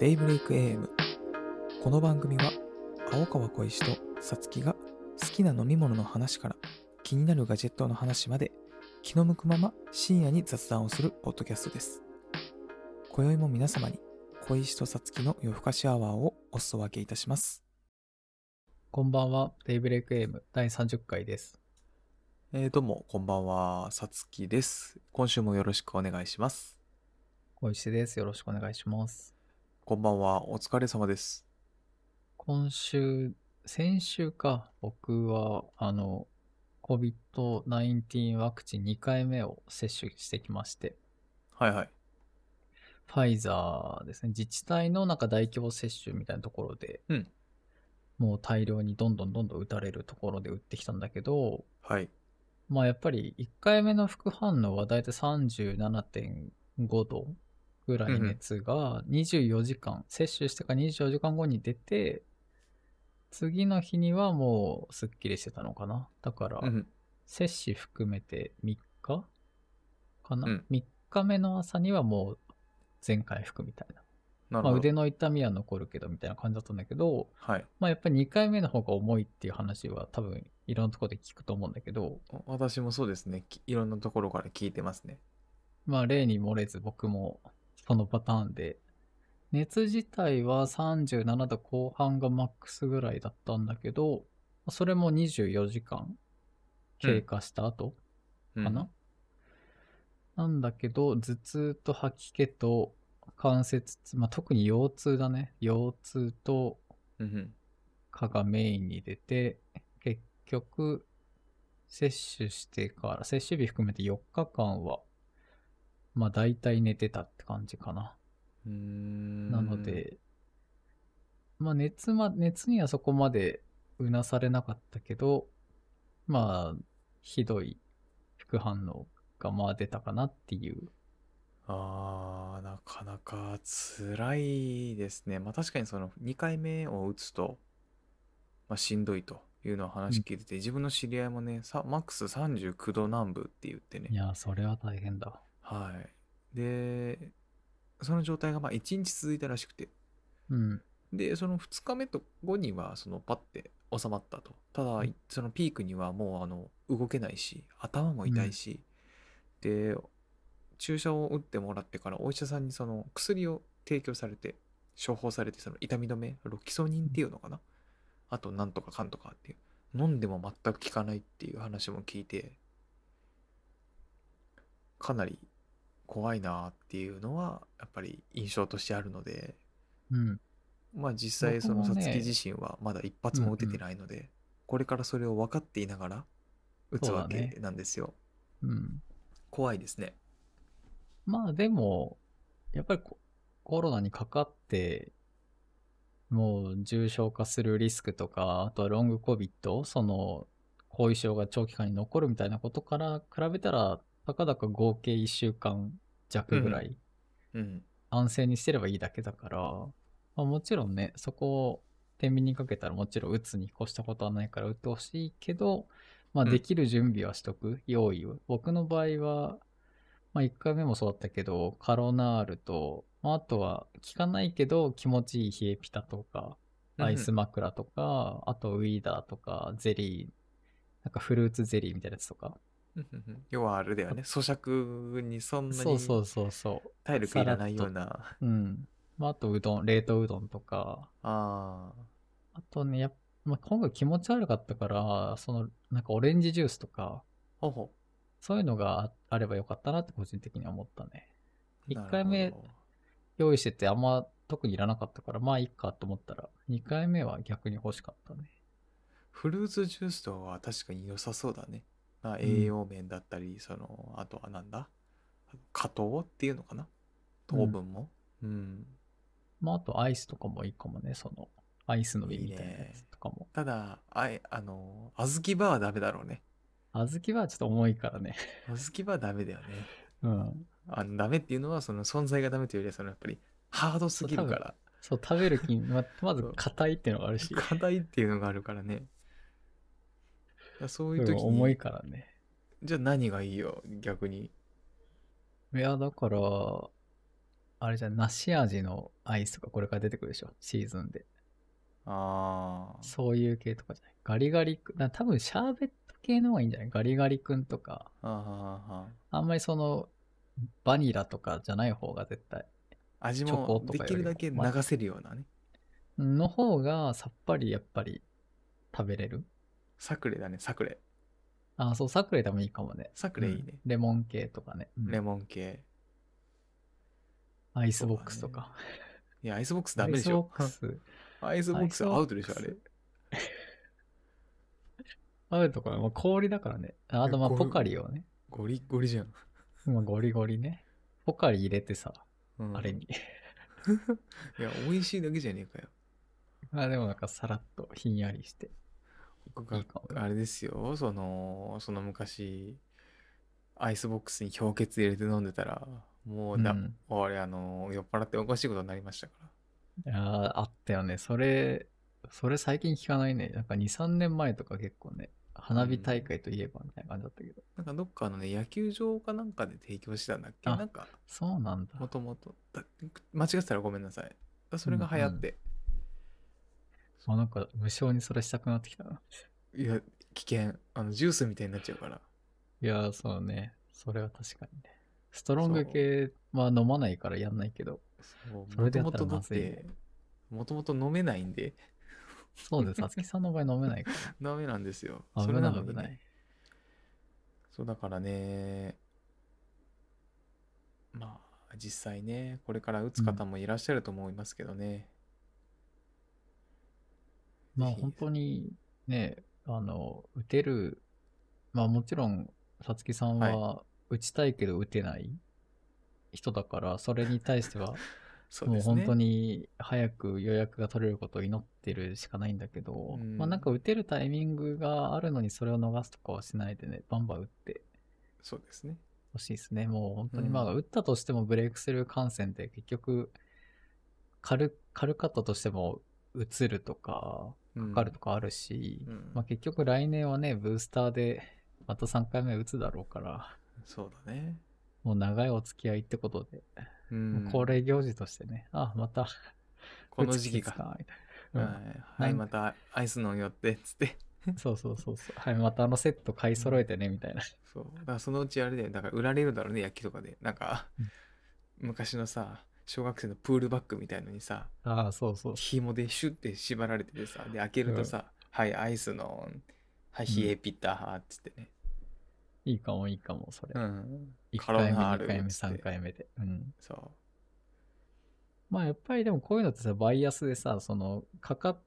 デイブレイク AM この番組は青川小石とさつきが好きな飲み物の話から気になるガジェットの話まで気の向くまま深夜に雑談をするポッドキャストです今宵も皆様に小石とさつきの夜更かしアワーをお裾分けいたしますこんばんは、デイブレイク AM 第30回です。えー、どうもこんばんはさつきです今週もよろしくお願いします小石です。よろしくお願いします。こんばんは。お疲れ様です。今週、先週か、僕は、あの、COVID-19 ワクチン2回目を接種してきまして、はいはい。ファイザーですね、自治体のなんか大規模接種みたいなところで、うん。もう大量にどんどんどんどん打たれるところで打ってきたんだけど、はい。まあやっぱり1回目の副反応はだいたい37.5度ぐらい熱が24時間、接種してから24時間後に出て、次の日にはもうすっきりしてたのかな。だから、うん接種含めて3日かな、うん ?3 日目の朝にはもう全回復みたいな。まあ、なるほど、腕の痛みは残るけどみたいな感じだったんだけど、はいまあやっぱり2回目の方が重いっていう話は多分いろんなところで聞くと思うんだけど、私もそうですねきいろんなところから聞いてますねまあ例に漏れず僕もそのパターンで、熱自体は37度後半がマックスぐらいだったんだけど、それも24時間経過した後うん。かな、なんだけど、頭痛と吐き気と関節痛、まあ、特に腰痛だね。腰痛とうんうん。蚊がメインに出て、結局、接種してから、接種日含めて4日間は、まあ大体寝てたって感じかな。うーんなので、まあ熱ま、熱にはそこまでうなされなかったけど、まあ、ひどい副反応がまあ出たかなっていう。あーなかなか辛いですねまあ確かにその2回目を打つと、まあ、しんどいというのを話聞いてて、自分の知り合いもねさマックス39度南部って言ってねいや、それは大変だ。はい。でその状態がまあ1日続いたらしくて。うん。でその2日目と後にはそのパッて収まったと。ただ、うん。そのピークにはもうあの動けないし頭も痛いし、で注射を打ってもらってからお医者さんにその薬を提供されて処方されてその痛み止めロキソニンっていうのかな、あとなんとかかんとかっていう。飲んでも全く効かないっていう話も聞いてかなり怖いなっていうのはやっぱり印象としてあるのでうん。まあ実際そのさつき自身はまだ一発も打ててないので、これからそれを分かっていながら打つわけなんですよ。うん。怖いですね。まあでも、やっぱりココロナにかかって、もう重症化するリスクとか、あとはロングコビット、その後遺症が長期間に残るみたいなことから比べたら、たかだか合計1週間弱ぐらいうん。安静にしてればいいだけだから、まあ、もちろんね、そこを天秤にかけたらもちろん打つに越したことはないから打ってほしいけど、まあうんできる準備はしとく、用意を。僕の場合は、まあ1回目もそうだったけど、カロナールと、まああとは効かないけど気持ちいい冷えピタとか、アイス枕とか、あとウィーダーとか、ゼリー、なんかフルーツゼリーみたいなやつとか。要はあれだよね。咀嚼にそんなにそうそうそうそう。体力いらないような。うん。まああとうどん、冷凍うどんとか、ああとね、やっまあ、今回気持ち悪かったから、その、なんかオレンジジュースとか、あ。ほほ。そういうのがああればよかったなって個人的には思ったね。一なるほど回目用意しててあんま特にいらなかったから、まあいいかと思ったら、二回目は逆に欲しかったね。フルーツジュースとは確かに良さそうだね。まあ、栄養面だったり、その、あとはなんだ？果糖っていうのかな？糖分も？うん。まああとアイスとかもいいかもね、その、アイスの実みたいなやつとかも。ただ、あい、あの、小豆バーはダメだろうね。小豆はちょっと重いからね。小豆バーはダメだよね。うん。あのダメっていうのは、その存在がダメというよりは、そのやっぱりハードすぎるから。そう、食べる気に、ままず硬いっていうのがあるし、課題っていうのがあるからね。いやそういう時に、重いからね。じゃあ何がいいよ、逆に。いや、だから、あれじゃん、梨味のアイスとかこれから出てくるでしょ、シーズンで。ああ。そういう系とかじゃない？ガリガリ君、だ多分シャーベット系の方がいいんじゃない？ガリガリ君とか、ああんまりその、バニラとかじゃない方が絶対。味もできるだけ流せるようなね。の方がさっぱりやっぱり食べれる。サクレだね、サクレ。あ、そう、サクレでもいいかもね。サクレいいねうんレモン系とかね。うんレモン系。アイスボックスとか。いや、アイスボックスダメでしょ。アイスボックス。アイスボックスアウトでしょ、あれ。アウトか、まあ、氷だからね。あとまあポカリをね。ゴリッゴリじゃん。まあゴリゴリね。ポカリ入れてさ、うんあれに。いや、美味しいだけじゃねえかよ。まあでもなんかさらっとひんやりして。僕がいいかもねあれですよ、その、その昔、アイスボックスに氷結入れて飲んでたら、もうだ、うん俺、あの、酔っ払っておかしいことになりましたから。いやーあったよね。それ、それ最近聞かないね。なんか2、3年前とか結構ね、花火大会といえばみたいな感じだったけど。なんかどっかのね、野球場かなんかで提供してたんだっけ？あなんか、そうなんだ。もともと。だ間違ってたらごめんなさい。それが流行って。あなんか無償にそれしたくなってきたな。いや、危険。あの、ジュースみたいになっちゃうから。いやー、そうね。それは確かにね。ストロング系は飲まないからやんないけど。そうそれでやったらもともとだっまずいねて、もともと飲めないんで、そうです。さつきさんの場合飲めないか ダメなんですよ。ら。そ危れないのにねな危ない。そうだからね、まあ、実際ね、これから打つ方もいらっしゃると思いますけどね。まあ本当にね、あの、打てる、まあもちろん、さつきさんは打ちたいけど打てない人だから、それに対しては。もう本当に早く予約が取れることを祈ってるしかないんだけど、うんまあなんか打てるタイミングがあるのにそれを逃すとかはしないでね、バンバン打ってそうですね。ほしいですね。もう本当に、うんまあ打ったとしてもブレイクスルー感染って結局、軽、軽かったとしても移るとか、うんかかるとかあるし、うんまあ結局来年はね、ブースターでまた3回目打つだろうから、そうだね。もう長いお付き合いってことで、う。ん恒例行事としてね、あ、また、この時期か。みたいな。うんはい、はい、またアイス飲んよって、つって。そうそうそうそう。はい、またあのセット買い揃えてね、みたいな。そう。だからそのうちあれだよ。だから売られるだろうね、焼きとかで。なんか、昔のさ、小学生のプールバッグみたいのにさ、ああ、そうそう。紐でシュッて縛られててさ、で、開けるとさ、はい、アイスの、はい、冷えピッター、つってね。いいかもいいかも、それ。うん。1カロ回目、ナール2回目、つって3回目で。うん。そまあやっぱりでもこういうのってさ、バイアスでさ、その、かかっ、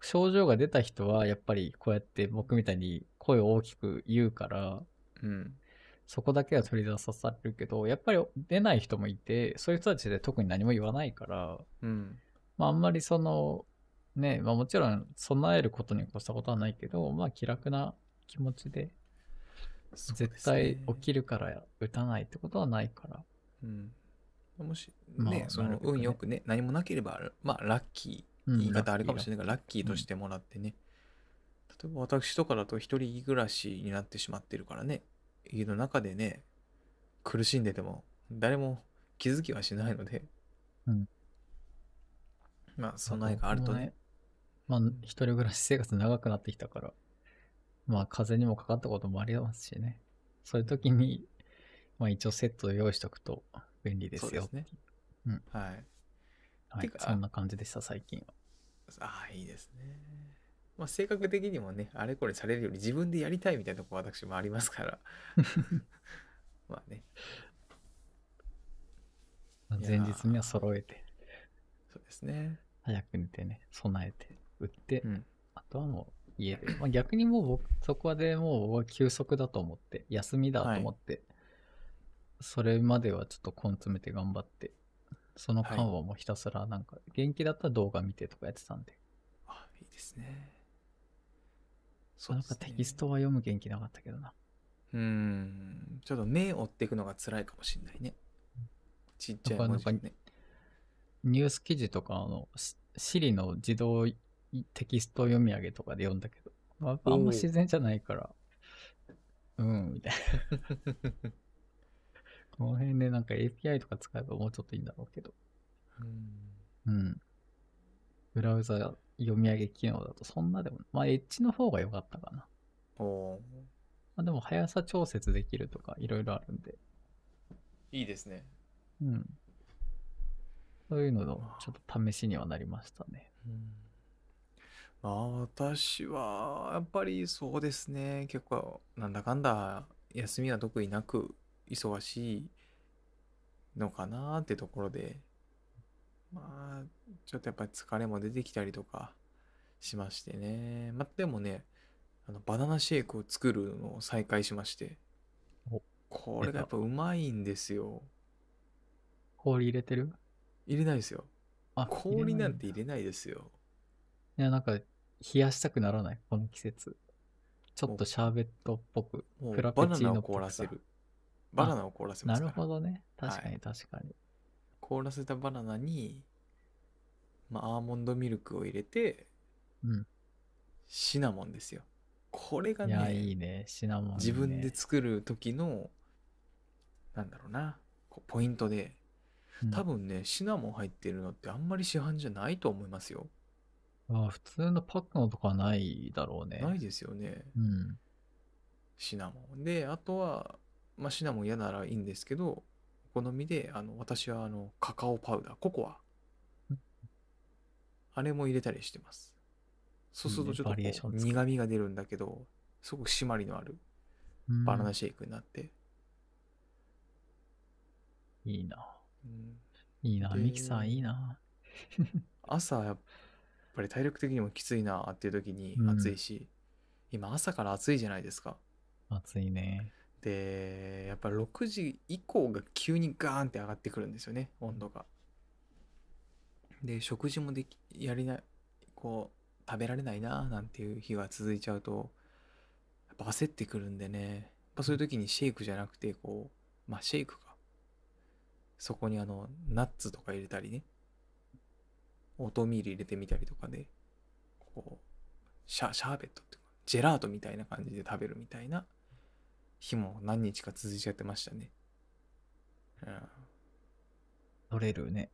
症状が出た人はやっぱりこうやって僕みたいに声を大きく言うから、う。うん。そこだけは取り出さされるけど、やっぱり出ない人もいて、そういう人たちで特に何も言わないから、うん。まああんまりその、ね、まあもちろん備えることに越したことはないけど、まあ気楽な気持ちで、絶対起きるから打たないってことはないから。うん。もし、まあね、その運よくね、何もなければ、まあ、ラッキー、うん言い方あれかもしれないラッが、ラッキーとしてもらってね。例えば私とかだと一人暮らしになってしまってるからね、家の中でね、苦しんでても、誰も気づきはしないので、うんまあ、備えがあるとね。まあ、一人暮らし生活長くなってきたから、まあ、風邪にもかかったこともありますしね。そういう時に、まあ、一応セットを用意しとくと便利ですよ。そうですねうんはい。はいそんな感じでした、最近は。ああ、いいですね。まあ、性格的にもね、あれこれされるより自分でやりたいみたいなとこ私もありますから。まあね、前日には揃えて、そうですね。早く寝てね、備えて、打って、うん。あとはもう家で。まあ、逆にもう僕、そこでもう休息だと思って、休みだと思って、それまではちょっと根詰めて頑張って、その間はもうひたすらなんか、元気だったら動画見てとかやってたんで、あ、いいですね。なんかテキストは読む元気なかったけどな。うーん。ちょっと目を追っていくのが辛いかもしれないね。ちっちゃい文字ね。ニュース記事とか、あの、シシリの自動テキスト読み上げとかで読んだけど、まあ、あんま自然じゃないから、うん、みたいな。この辺でなんか API とか使えばもうちょっといいんだろうけど。うんうん。ブラウザ読み上げ機能だとそんなでも、まあエッジの方が良かったかな。おーまあでも速さ調節できるとかいろいろあるんで。いいですね。うん。そういうののちょっと試しにはなりましたね。うんまあ私はやっぱりそうですね結構なんだかんだ休みは特になく忙しいのかなってところでまあちょっとやっぱり疲れも出てきたりとかしましてねまあでもねあのバナナシェイクを作るのを再開しましておこれがやっぱうまいんですよ氷入れてる？入れないですよあ氷なんて入れないですよないいや、なんか、冷やしたくならない？この季節。ちょっとシャーベットっぽく。もフラうバナナをペチーノっぽくさ凍らせる。バナナを凍らせまなすから。るほどね。確かはに確かに。凍らせたバナナに、まあ、アーモンドミルクを入れて、うん。シナモンですよ。これがいや、ね、いいね。シナモンね、自分で作る時の、なんだろうな、こうポイントで、うん多分ね、シナモン入ってるのってあんまり市販じゃないと思いますよ。あ普通のパックのとかはないだろうね。ないですよね、うん。シナモン。で、あとは、まあ、シナモン嫌ならいいんですけど、お好みで、あの、私はあの、カカオパウダー、ココアうん。あれも入れたりしてます。そうするとちょっと苦味が出るんだけど、すごく締まりのあるバナナシェイクになって。うんいいな。うんいいな。でミキさんいいな。朝やっぱり体力的にもきついなっていう時にうん暑いし、今朝から暑いじゃないですか。暑いね。で、やっぱ6時以降が急にガーンって上がってくるんですよね、温度が。で、食事もでき、やりな、こう、食べられないななんていう日が続いちゃうと、やっぱ焦ってくるんでね、やっぱそういう時にシェイクじゃなくて、こう、まあシェイクか。そこにあの、ナッツとか入れたりね、オートミール入れてみたりとかで、こう、シャシャーベットっていうか、ジェラートみたいな感じで食べるみたいな日も何日か続いちゃってましたね。うん。取れるね。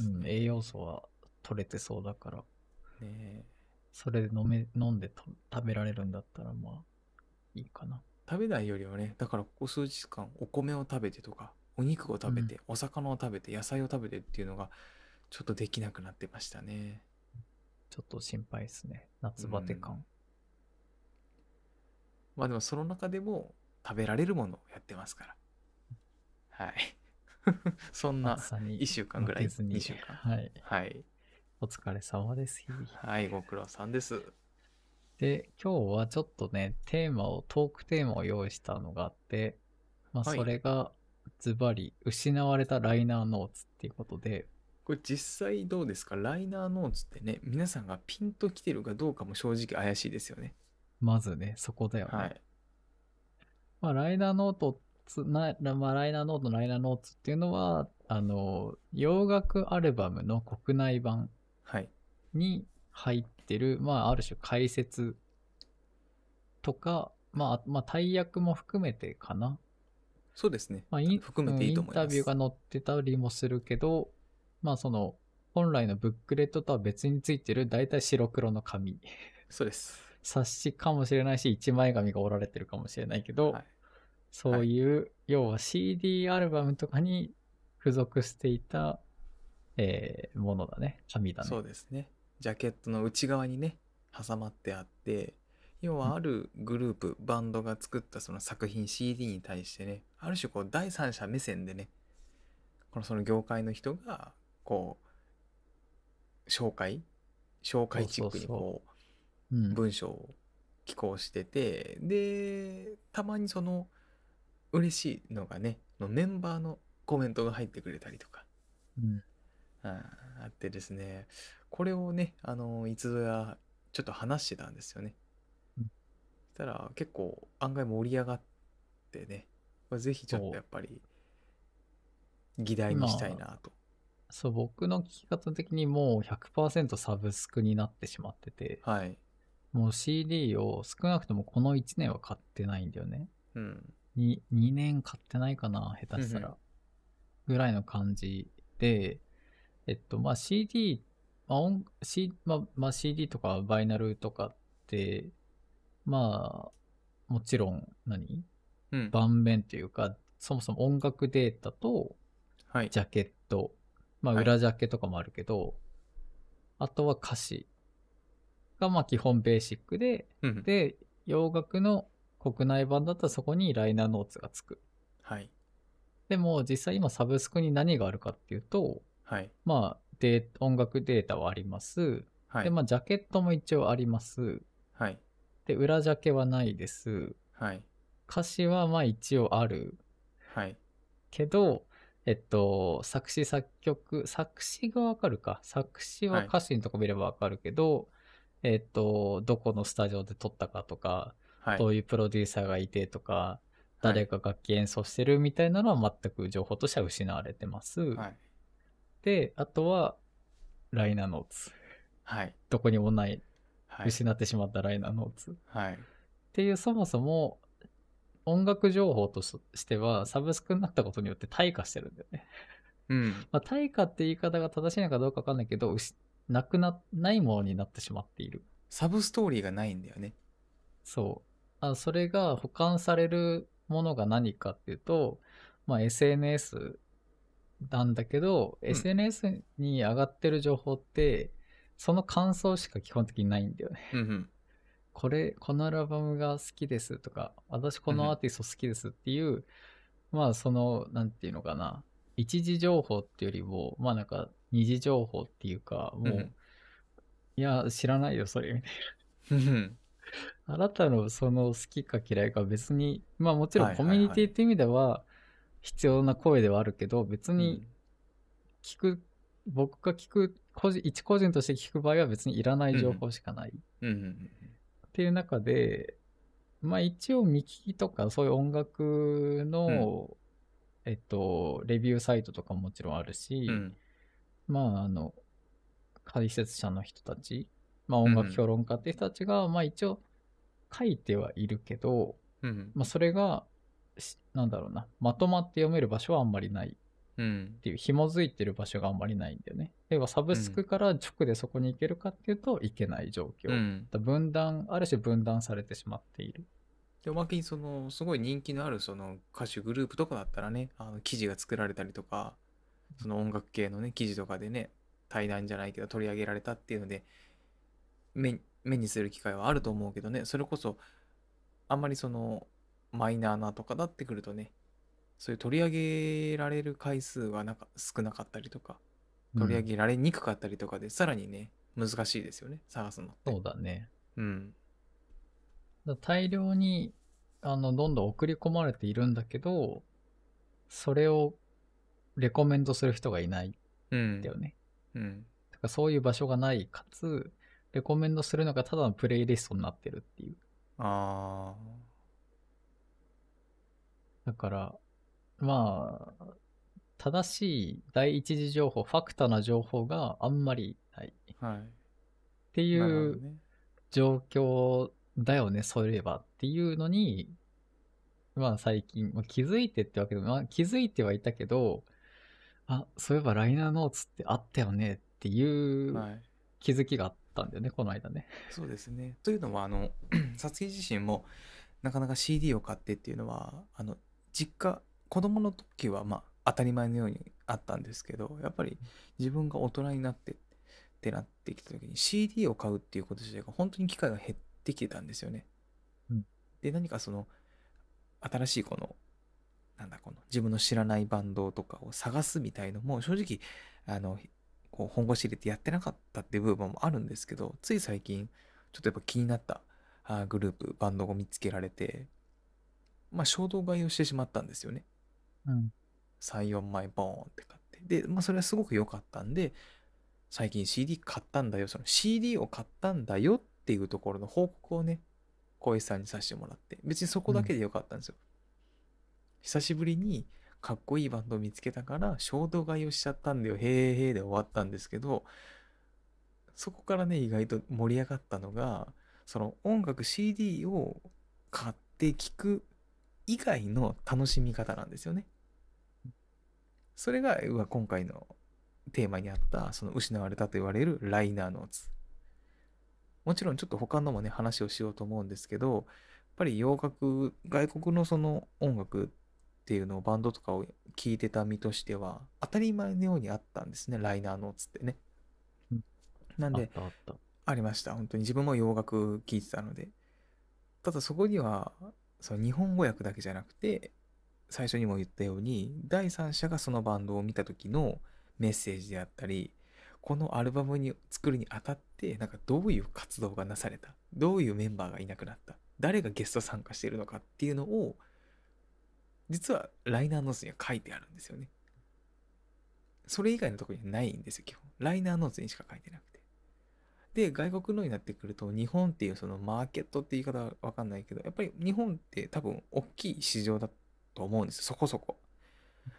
うん。栄養素は取れてそうだから、ねそれで飲め、飲んでと食べられるんだったら、まあ、いいかな。食べないよりはね、だからここ数日間お米を食べてとか、お肉を食べて、お魚を食べて、野菜を食べてっていうのがちょっとできなくなってましたね。ちょっと心配ですね。夏バテ感。まあでもその中でも食べられるものをやってますから。はい。そんな暑さに1週間ぐらい、負けずに2週間。はい。はい。お疲れ様です。はい、ご苦労さんです。で、今日はちょっとね、テーマを、トークテーマを用意したのがあって、まあ、はいそれが、ズバリ、失われたライナーノーツっていうことで、これ実際どうですか？ライナーノーツってね、皆さんがピンときてるかどうかも正直怪しいですよね。まずね、そこだよね。はい。まあ、ライナーノートつな、まあ、ライナーノートのライナーノーツっていうのは、あの、洋楽アルバムの国内版はい。に入ってる、まあ、ある種解説とか、まあ、まあ、大役も含めてかな。そうですね。まあ、イン含めていいと思いますインタビューが載ってたりもするけど、まあ、その、本来のブックレットとは別についてる、大体白黒の紙。そうです。冊子かもしれないし、一枚紙が折られてるかもしれないけど、はい。そういう、要は CD アルバムとかに付属していた、えーものだね。紙だね。そうですね。ジャケットの内側にね、挟まってあって、要はあるグループ、バンドが作ったその作品 CD に対してね、ある種こう第三者目線でね、このその業界の人が、こう、紹介紹介チックにこう、うん。文章を寄稿しててでたまにその嬉しいのがねのメンバーのコメントが入ってくれたりとか。うん。ああってですね。これをねあのいつぞやちょっと話してたんですよね。うん。そしたら結構案外盛り上がってね。これぜひちょっとやっぱり議題にしたいなと。そう、僕の聞き方的にもう100%サブスクになってしまってて、はい。もう CD を少なくともこの1年は買ってないんだよね。うん。2、2年買ってないかな、下手したら。ぐらいの感じで、えっと、まあ CD、まあ音 C まあ、まあ CD とかバイナルとかって、まあ、もちろん何、うん。盤面というか、そもそも音楽データとはい。ジャケット、まあはい裏ジャケとかもあるけど、あとは歌詞がまあ基本ベーシックで、うん。で、洋楽の国内版だったらそこにライナーノーツがつく。はい。でも実際今サブスクに何があるかっていうと、はい。まあデー音楽データはあります。はい。で、まあジャケットも一応あります。はい。で、裏ジャケはないです。はい。歌詞はまあ一応ある。はい。けど、えっと、作詞作曲、作詞がわかるか。作詞ははい歌詞のとこ見ればわかるけど、えっと、どこのスタジオで撮ったかとか、はい。どういうプロデューサーがいてとか、はい誰が楽器演奏してるみたいなのは全く情報としては失われてます。はい。で、あとは、ライナーノーツ。はい。どこにもない、はい。失ってしまったライナーノーツ。っはい。ていう、そもそも、音楽情報としては、サブスクになったことによって退化してるんだよね。うん。まあ、退化って言い方が正しいのかどうかわかんないけど、なくな、ないものになってしまっている。サブストーリーがないんだよね。そう。あそれが保管されるものが何かっていうと、まあ、SNS なんだけど、ん SNS に上がってる情報って、その感想しか基本的にないんだよね。うんうん。これ、このアルバムが好きですとか、私このアーティスト好きですっていう、まあその、なんていうのかな、一時情報っていうよりも、まあなんか二次情報っていうか、もう、うんいや、知らないよ、それ、みたいな。うん。あなたのその好きか嫌いか別に、まあもちろんコミュニティって意味では必要な声ではあるけど、別にうん聞く、僕が聞く、個人一個人として聞く場合は別にいらない情報しかない。うんうんっていう中で、まあ一応見聞きとかそういう音楽の、えっと、レビューサイトとかももちろんあるし、うん。うん。まああの、解説者の人たち、まあ音楽評論家っていう人たちが、まあ一応書いてはいるけど、うん。まあそれが、しなんだろうな、まとまって読める場所はあんまりないっうん。ていう、紐づいてる場所があんまりないんだよね。要はサブスクから直でそこに行けるかっていうと、行けない状況。うん。だ分断、ある種分断されてしまっている。でおまけにそのすごい人気のあるその歌手グループとかだったらねあの記事が作られたりとかその音楽系のね記事とかでね対談じゃないけど取り上げられたっていうので目目にする機会はあると思うけどねそれこそあんまりそのマイナーなとかだってくるとねそういう取り上げられる回数がなんか少なかったりとか取り上げられにくかったりとかで、さらにね難しいですよね探すのって。そうだね。うん。だ大量に、あの、どんどん送り込まれているんだけど、それをレコメンドする人がいないうんんだよね。うん。だからそういう場所がない、かつ、レコメンドするのがただのプレイリストになってるっていう。あだから、まあ、正しい第一次情報、ファクターな情報があんまりない。っあはい。ていう状況だよね、そういえばっていうのに、まあ最近、まあ、気づいてってわけでも、まあ、気づいてはいたけど、あ、そういえばライナーノーツってあったよねっていうはい気づきがあったんだよね、この間ね。そうですね。というのは、あの、さつき自身も、なかなか CD を買ってっていうのは、あの、実家、子供の時は、まあ、当たり前のようにあったんですけど、やっぱり自分が大人になってってなってきた時に CD を買うっていうこと自体が本当に機会が減ってきてたんですよね。うんで、何かその、新しいこの、なんだこの自分の知らないバンドとかを探すみたいのも正直あのこう本腰入れてやってなかったっていう部分もあるんですけどつい最近ちょっとやっぱ気になったあーグループバンドを見つけられてまあ衝動買いをしてしまったんですよね。うん。34枚ボーンって買って。でまあそれはすごく良かったんで最近 CD 買ったんだよ。その CD を買ったんだよっていうところの報告をね小石さんにさせてもらって別にそこだけで良かったんですよ、久しぶりにかっこいいバンドを見つけたから衝動買いをしちゃったんだよへーへーで終わったんですけどそこからね意外と盛り上がったのがその音楽 CD を買って聴く以外の楽しみ方なんですよね。それがうわ今回のテーマにあったその失われたと言われるライナーノーツ。もちろんちょっと他のもね話をしようと思うんですけどやっぱり洋楽外国のその音楽っていうのをバンドとかを聴いてた身としては当たり前のようにあったんですねライナーノーツってねうん。なんであったあった。ありました。本当に自分も洋楽聴いてたので。ただそこには、その日本語訳だけじゃなくて、最初にも言ったように、第三者がそのバンドを見た時のメッセージであったり、このアルバムに作るにあたって、なんかどういう活動がなされた、どういうメンバーがいなくなった、誰がゲスト参加しているのかっていうのを、実はライナーノーツには書いてあるんですよね。それ以外のところにはないんですよ、基本。ライナーノーツにしか書いてなくて。で、外国のになってくると、日本っていうそのマーケットって言い方はわかんないけど、やっぱり日本って多分大きい市場だと思うんですよ、そこそこ。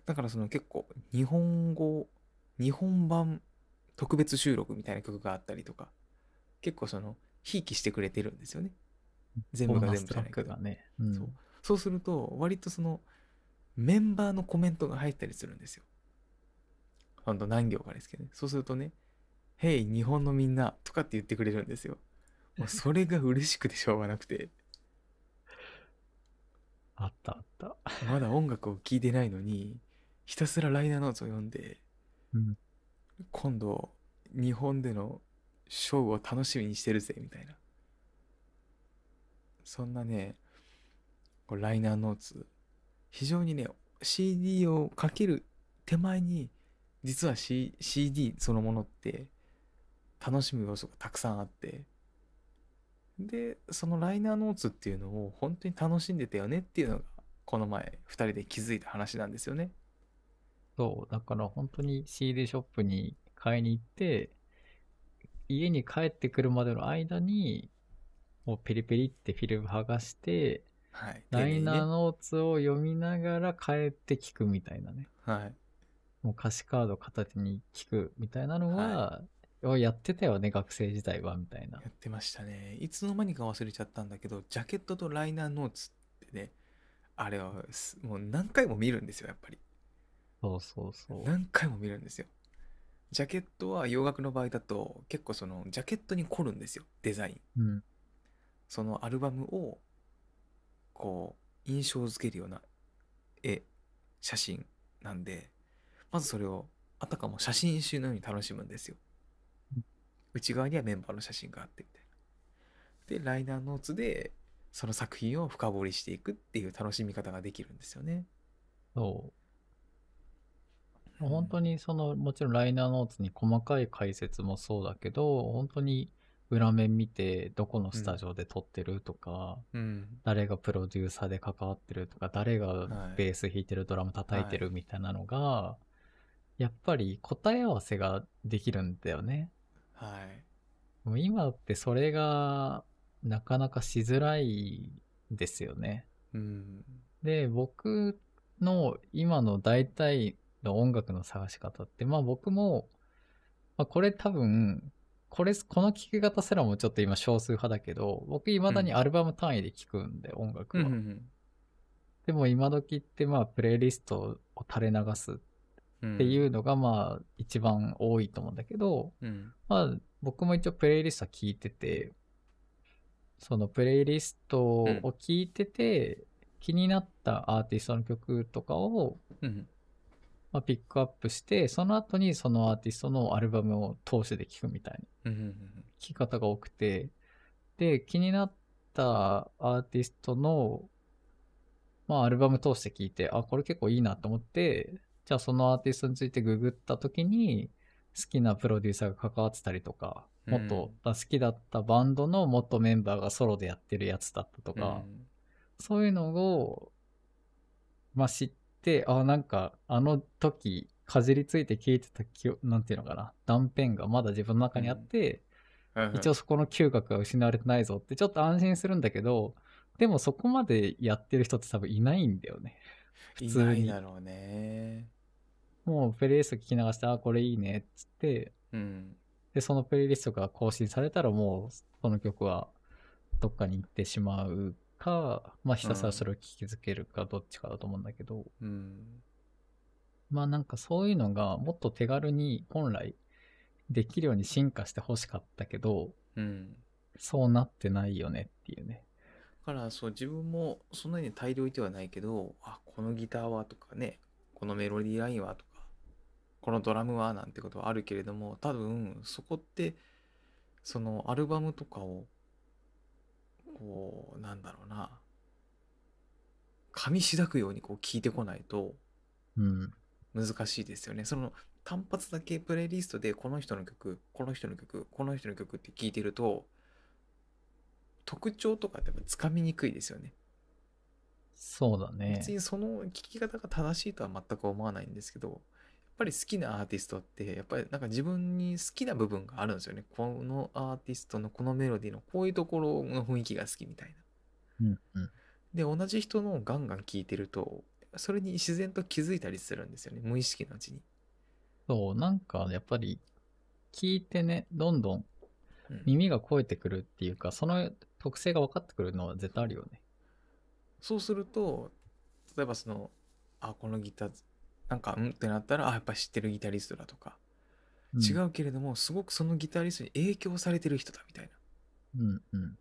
だからその結構日本語、日本版特別収録みたいな曲があったりとか、結構その、ひいきしてくれてるんですよね。全部が全部じゃないけど。ね。うんそうそうすると、割とその、メンバーのコメントが入ったりするんですよ。ほんと何行かですけどね。そうするとね、ヘイ、日本のみんなとかって言ってくれるんですよ。もうそれが嬉しくてしょうがなくて、あったあった。まだ音楽を聴いてないのに、ひたすらライナーノーツを読んで、うん。今度、日本でのショーを楽しみにしてるぜ、みたいな。そんなね、こうライナーノーツ、非常にね、CD をかける手前に、実は、C、CD そのものって、楽しむ要素がたくさんあって、で、そのライナーノーツっていうのを本当に楽しんでたよねっていうのが、この前、二人で気づいた話なんですよね。そう、だから本当に CD ショップに買いに行って、家に帰ってくるまでの間に、もうペリペリってフィルム剥がして、はい。ライナーノーツを読みながら帰って聞くみたいなね。はい。もう歌詞カード片手に聞くみたいなのは、やってたよね、学生時代は、みたいなや。ってましたね。いつの間にか忘れちゃったんだけど、ジャケットとライナーノーツってね、あれはすもう何回も見るんですよ、やっぱり。そうそうそう。何回も見るんですよ。ジャケットは洋楽の場合だと結構そのジャケットに凝るんですよ、デザイン。うん。そのアルバムをこう印象づけるような絵、写真なんで、まずそれをあたかも写真集のように楽しむんですようん。内側にはメンバーの写真があってみたいな。で、ライナーノーツでその作品を深掘りしていくっていう楽しみ方ができるんですよね。そう。本当にその、もちろんライナーノーツに細かい解説もそうだけど、本当に裏面見て、どこのスタジオで撮ってるとか、うん。誰がプロデューサーで関わってるとか、誰がはいベース弾いてる、ドラム叩いてるみたいなのが、やっぱり答え合わせができるんだよね。はい。もう今ってそれがなかなかしづらいですよね。うん。で、僕の今の大体の音楽の探し方って、まあ僕も、まあこれ多分、これ、この聴き方すらもちょっと今少数派だけど、僕未だにアルバム単位で聴くんで、音楽は。うんうんでも今時ってまあプレイリストを垂れ流すっうん。ていうのがまあ一番多いと思うんだけど、うん。まあ僕も一応プレイリストは聞いてて、そのプレイリストを聞いてて、気になったアーティストの曲とかを、うん。まあ、ピックアップして、その後にそのアーティストのアルバムを通してで聞くみたいなうんうんうん。聞き方が多くて、で、気になったアーティストの、まあ、アルバム通して聞いて、あ、これ結構いいなと思って、じゃあそのアーティストについてググった時に、好きなプロデューサーが関わってたりとか、もっと好きだったバンドの元メンバーがソロでやってるやつだったとか、そういうのを、まあ、知って、あ、なんか、あの時、かじりついて聞いてた記憶、なんていうのかな、断片がまだ自分の中にあって、うん、一応そこの嗅覚が失われてないぞって、ちょっと安心するんだけど、でもそこまでやってる人って多分いないんだよね。普い通にないだろうね。もうプレイリスト聞き流して、あ、これいいねっつって、うん。で、そのプレイリストが更新されたらもう、その曲はどっかに行ってしまうか、まあひたすらそれを聞き続けるかどっちかだと思うんだけど、うん。まあなんかそういうのがもっと手軽に本来できるように進化してほしかったけど、うん。そうなってないよねっていうね。だからそう自分もそんなに大量ではないけどあこのギターはとかねこのメロディーラインはとかこのドラムはなんてことはあるけれども多分そこってそのアルバムとかをこうなんだろうな噛みしだくようにこう聞いてこないとうん。難しいですよねその単発だけプレイリストでこの人の曲この人の曲この人の曲って聞いてると特徴とかってやっぱつかみにくいですよねそうだね別。にその聞き方が正しいとは全く思わないんですけどぱり好きなアーティストってやっぱりなんか自分に好きな部分があるんですよね。このアーティストのこのメロディーのこういうところの雰囲気が好きみたいな。うんうん。で同じ人のをガンガン聞いてるとそれに自然と気づいたりするんですよね。無意識のうちに、そう、なんかやっぱり聞いてね、どんどんうん。耳が肥えてくるっていうか、その特性が分かってくるのは絶対あるよね。そうすると例えばそのあこのギターなんかうん？ってなったらあやっぱ知ってるギタリストだとか、うん。違うけれどもすごくそのギタリストに影響されてる人だみたいな。うんうん。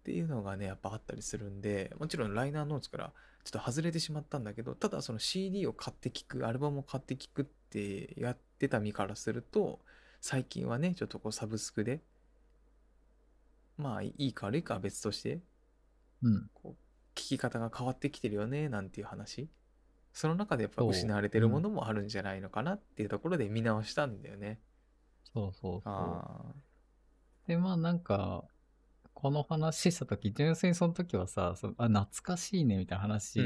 っていうのがねやっぱあったりするんでもちろんライナーノーツからちょっと外れてしまったんだけどただその CD を買って聴くアルバムを買って聴くってやってた身からすると最近はねちょっとこうサブスクでまあいいか悪いかは別としてうん。こう聞き方が変わってきてるよねなんていう話その中でやっぱ失われてるものもあるんじゃないのかなっていうところで見直したんだよね。そうそうそう。あで、まあなんか、この話したとき、純粋にその時はさ、そあ、懐かしいねみたいな話あ、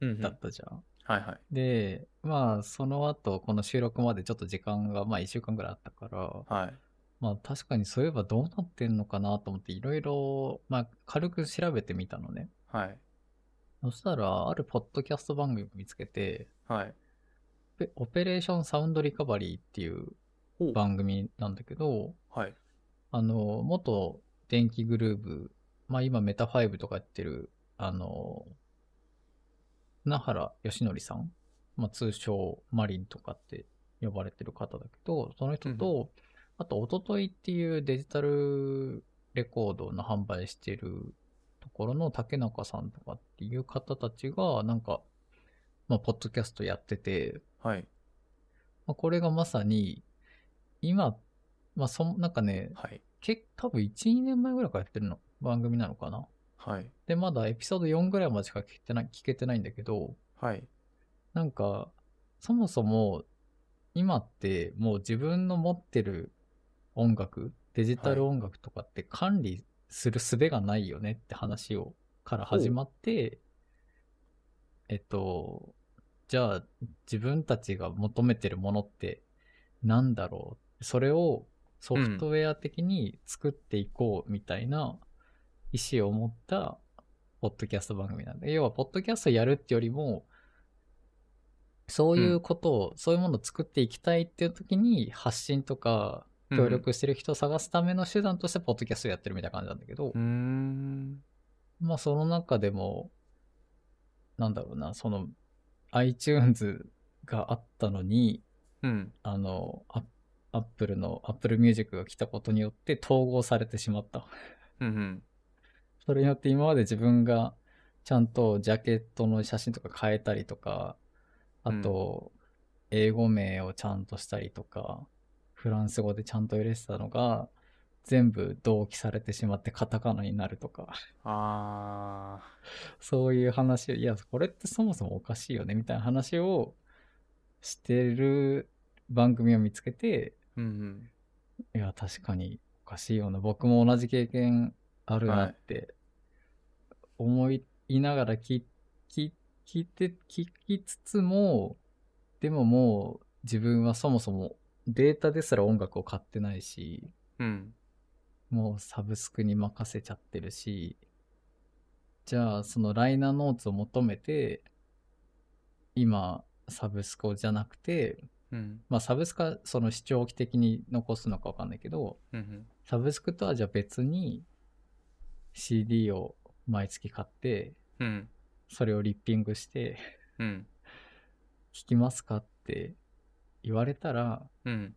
うんうんだったじゃん。はいはい。で、まあその後、この収録までちょっと時間が、まあ1週間ぐらいあったから、はい。まあ確かにそういえばどうなってんのかなと思っていろいろ、まあ軽く調べてみたのね。はい。そしたら、あるポッドキャスト番組を見つけて、はい。ペオペレーションサウンドリカバリーっていうお番組なんだけど、はい。あの、元電気グルーブ、まあ今メタ5とかやってる、あの、船原義則さん、まあ通称マリンとかって呼ばれてる方だけど、その人と、あと、おとといっていうデジタルレコードの販売してるところの竹中さんとかっていう方たちが、なんか、まあ、ポッドキャストやってて、はい。まあ、これがまさに、今、まあ、そん、なんかね、はい。け多分1、2年前ぐらいからやってるの、番組なのかな。はい。で、まだエピソード4ぐらいまでしか聞けてない、聞けてないんだけど、はい。なんか、そもそも、今ってもう自分の持ってる音楽、デジタル音楽とかって管理する術がないよねって話を、から始まって、えっと、じゃあ自分たちが求めてるものってなんだろう？それをソフトウェア的に作っていこうみたいな意思を持ったポッドキャスト番組なんで、要はポッドキャストやるってよりも、そういうことを、そういうものを作っていきたいっていう時に発信とか協力してる人を探すための手段としてポッドキャストやってるみたいな感じなんだけど。うー、ん。まあその中でも、なんだろうな、その iTunes があったのに、うん。あの、アアップルの Apple Music が来たことによって統合されてしまった。うんうん。それによって今まで自分がちゃんとジャケットの写真とか変えたりとか、あと、英語名をちゃんとしたりとか、フランス語でちゃんと入れてたのが、全部同期されてしまってカタカナになるとか、あそういう話を、いや、これってそもそもおかしいよね、みたいな話をしてる番組を見つけて、ー。うんいや、確かにおかしいよな。僕も同じ経験あるなって思いながら聞聞聞いて、聞きつつも、でももう自分はそもそもデータですら音楽を買ってないし、うん。うん。もうサブスクに任せちゃってるし、じゃあそのライナーノーツを求めて、今サブスクじゃなくて、うん。まあサブスクはその視聴期的に残すのかわかんないけど、うん。サブスクとはじゃあ別に、CD を毎月買って、うん。それをリッピングして、うん。聞きますかって言われたら、うん。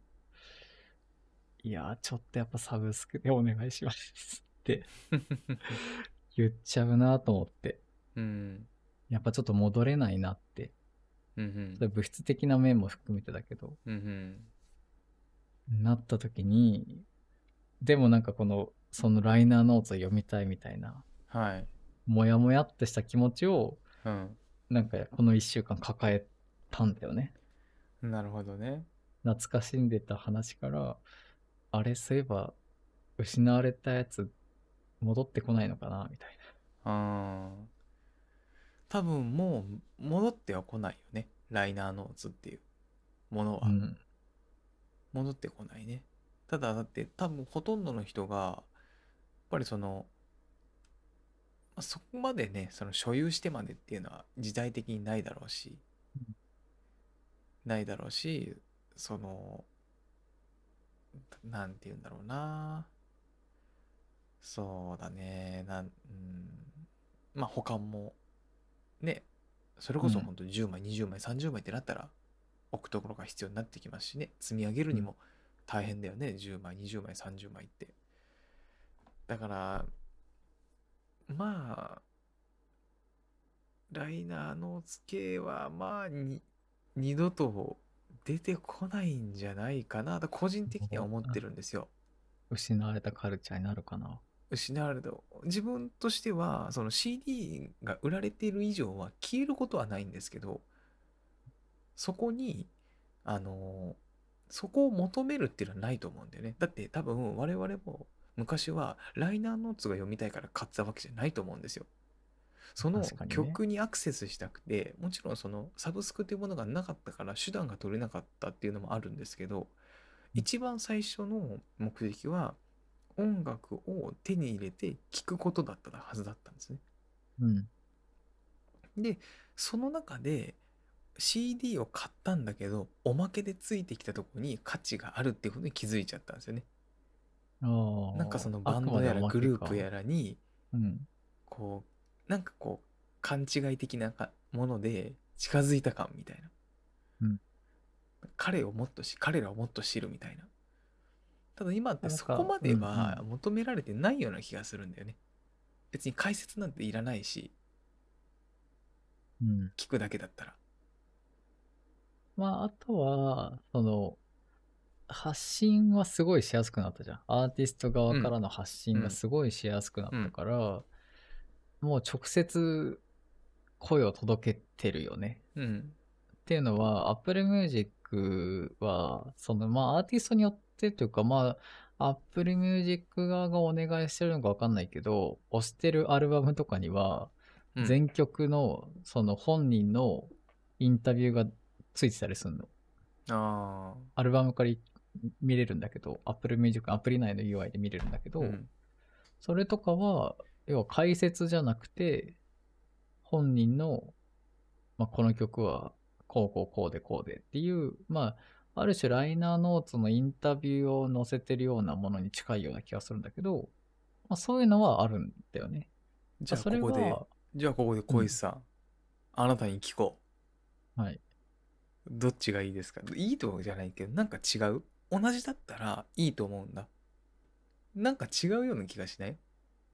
いやー、ちょっとやっぱサブスクでお願いしますって 言っちゃうなと思って。うん。やっぱちょっと戻れないなって。うん。それ物質的な面も含めてだけど、うん。なった時に、でもなんかこの、そのライナーノーツを読みたいみたいな、はい。もやもやっとした気持ちを、うん。なんかこの一週間抱えたんだよね。なるほどね。懐かしんでた話から、あれ、そういえば、失われたやつ、戻ってこないのかな？みたいああ。多分もう戻っては来ないよね。ライナーノーツっていうものは。な。うん。戻ってこないね。ただだって多分ほとんどの人が、やっぱりその、まあそこまでね、その所有してまでっていうのは時代的にないだろうし、ないだろうし、その、なんて言うんだろうな。そうだね。なん、うん、まあ保管も、ね、それこそうん本当に10枚、20枚、30枚ってなったら、置くところが必要になってきますしね、積み上げるにも大変だよね、10枚、20枚、30枚って。だから、まあ、ライナーの付けは、まあ、に、二度と出てこないんじゃないかなと、個人的には思ってるんですよ。失われたカルチャーになるかな。失われた。自分としては、その CD が売られている以上は消えることはないんですけど、そこに、あの、そこを求めるっていうのはないと思うんだよね。だって多分我々も昔はライナーノーツが読みたいから買ってたわけじゃないと思うんですよ。その曲にアクセスしたくて、もちろんそのサブスクというものがなかったから手段が取れなかったっていうのもあるんですけど、一番最初の目的は音楽を手に入れて聴くことだったはずだったんですね。うん。で、その中で CD を買ったんだけど、おまけでついてきたところに価値があるっていうことに気づいちゃったんですよね。なんかそのバンドやらグループやら。らに、うん。こう、なんかこう、勘違い的なかもので近づいた感みたいな。うん彼をもっとし、彼らをもっと知るみたいな。ただ今ってそこまでうんは求められてないような気がするんだよね。別に解説なんていらないし、うん。聞くだけだったら。まあ、あとは、その、発信はすごいしやすくなったじゃん。アーティスト側からの発信がすごいしやすくなったから、もう直接声を届けてるよね。うん。っていうのは、Apple Music は、その、まあ、アーティストによってというか、まあ、Apple Music 側がお願いしてるのかわかんないけど、押してるアルバムとかには、うん全曲の、その本人のインタビューがついてたりするの。あアルバムからい見れるんだけど、Apple Music アプリ内の UI で見れるんだけあ。ど、うん。それとかは、要は解説じゃなくて、本人の、まあ、この曲は、こうこうこうでこうでっていう、まあ、ある種ライナーノーツのインタビューを載せてるようなものに近いような気がするんだけど、まあ、そういうのはあるんだよね。じゃあそれここで、は、じゃあここで小石さん、あなたに聞こはい。う。どっちがいいですか？いいとかじゃないけど、なんか違う？同じだったらいいと思うんだ。なんか違うような気がしない？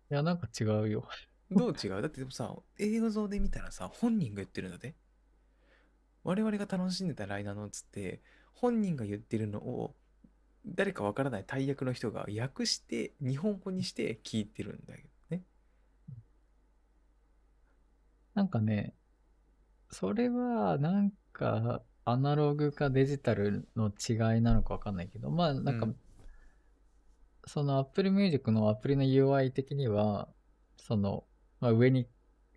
いや、なんか違うよ。どう違う？だってでもさ、映像で見たらさ、本人が言ってるんだぜ。我々が楽しんでたライナーノーツって、本人が言ってるのを、誰かわからない大役の人が訳して、日本語にして聞いてるんだけどね。なんかね、それはなんかアナログかデジタルの違いなのかわかんないけど、まあなんか、うんその Apple Music のアプリの UI 的には、その、まあ、上に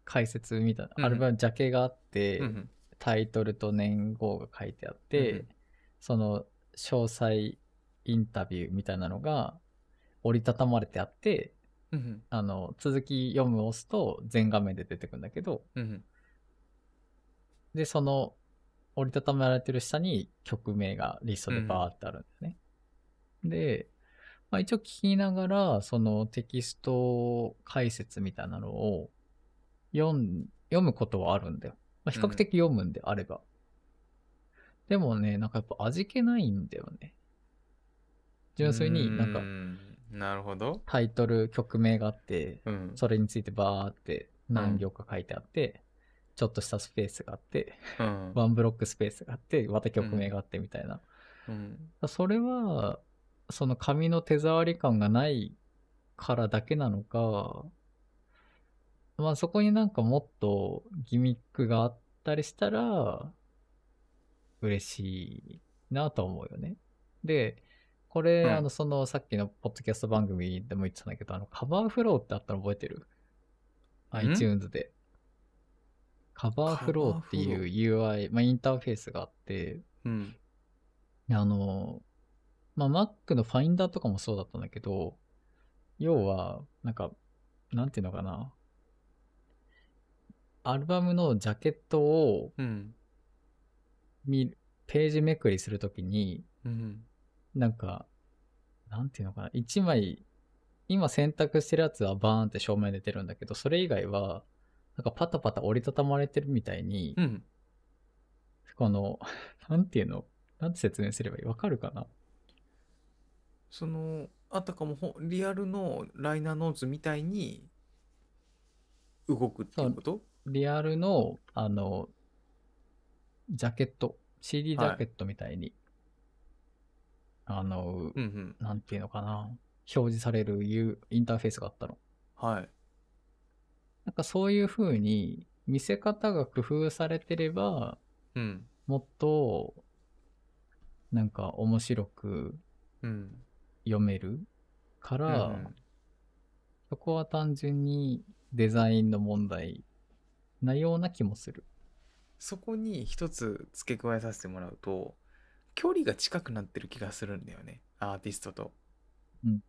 解説みたいうんな、アルバムジャケがあって、うんうん。タイトルと年号が書いてあって、うんうんその詳細インタビューみたいなのが折りたたまれてあって。あの、続き読むを押すと全画面で出てくるんだけど。で、その折りたたまれてる下に曲名がリストでバーってあるんですね。で、まあ、一応聞きながら、そのテキスト解説みたいなのを読ん読むことはあるんだよ。まあ、比較的読むんであれば。でもね、なんかやっぱ味気ないんだよね。純粋になんかなるほど。タイトル、曲名があって、うん。それについてバーって何行か書いてあって、ちょっとしたスペースがあって、うん。ワンブロックスペースがあって、また曲名があってみたいな。うん。それは、その紙の手触り感がないからだけなのか、まあそこになんかもっとギミックがあったりしたら、嬉しいなと思うよね。で、これ、うんあの、そのさっきのポッドキャスト番組でも言ってたんだけど、あの、カバーフローってあったの覚えてる？ん ?iTunes で。カバーフローっていう UI、まあインターフェースがあって、うん。あの、まあ、Mac の Finder とかもそうだったんだけど、要は、なんか、なんていうのかな。アルバムのジャケットをうん。見る、ページめくりするときに、うん。なんか、なんていうのかな。一枚、今選択してるやつはバーンって正面に出てるんだけど、それ以外は、なんかパタパタ折りたたまれてるみたいに、うん。この、なんていうの？なんて説明すればいい？わかるかな？その、あたかもほリアルのライナーノーツみたいに動くっていうこと？リアルの、あの、ジャケット、CD ジャケットみたいに、あの、うんうん。なんていうのかな、表示されるいうインターフェースがあったの。はい。なんかそういう風に見せ方が工夫されてれば、うん。もっと、なんか面白くうん。読めるから、うんうんそこは単純にデザインの問題なような気もする。そこに一つ付け加えさせてもらうと距離が近くなってる気がするんだよね。アーティストと。うん。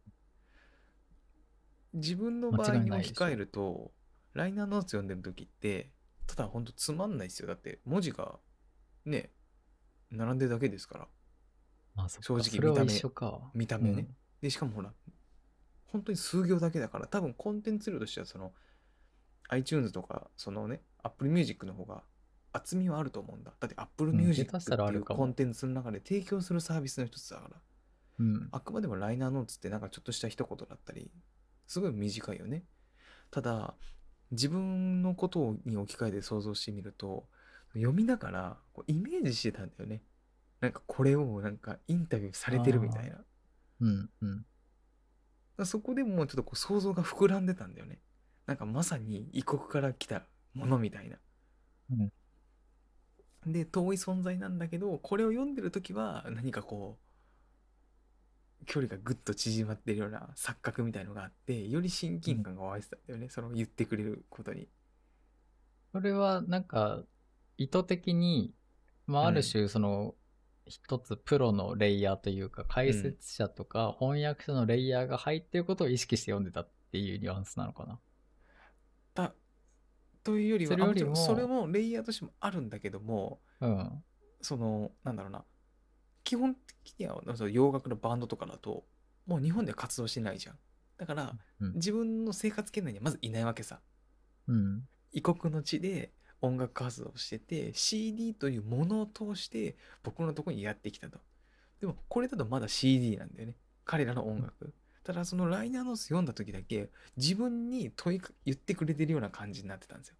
自分の場合に置き換えるとライナーノーツ読んでる時ってただほんとつまんないですよ。だって文字がね並んでるだけですから。まあ、そっか。正直それは見た目一緒か。見た目ね。でしかもほら本当に数行だけだから多分コンテンツ量としてはその iTunes とかそのね Apple Music の方が厚みはあると思うんだ。だって Apple うん Music 下手しっていうコンテンツの中で提供するサービスの一つだからうん。あくまでもライナーノーツってなんかちょっとした一言だったりすごい短いよね。ただ自分のことに置き換えて想像してみると読みながらこうイメージしてたんだよねなんかこれをなんかインタビューされてるみたいな。うん。うん。らそこでもうちょっとこう想像が膨らんでたんだよね。なんかまさに異国から来たものみたいな。で遠い存在なんだけどこれを読んでる時は何かこう距離がぐっと縮まってるような錯覚みたいのがあってより親近感が湧いてたんだよね、その言ってくれることに。これはなんか意図的に、まあ、ある種その一つプロのレイヤーというか解説者とか翻訳者のレイヤーが入っていることを意識して読んでたっていうニュアンスなのかな。だというよりはそれよりもそれもレイヤーとしてもあるんだけどもうん。そのなんだろうな基本的には洋楽のバンドとかだともう日本では活動してないじゃんだからうん。自分の生活圏内にはまずいないわけさうん。異国の地で音楽活動をしてて CD というものを通して僕のところにやってきたと。でもこれだとまだ CD なんだよね。彼らの音楽。ただそのライナーノース読んだ時だけ自分に問いか言ってくれてるような感じになってたんですよ。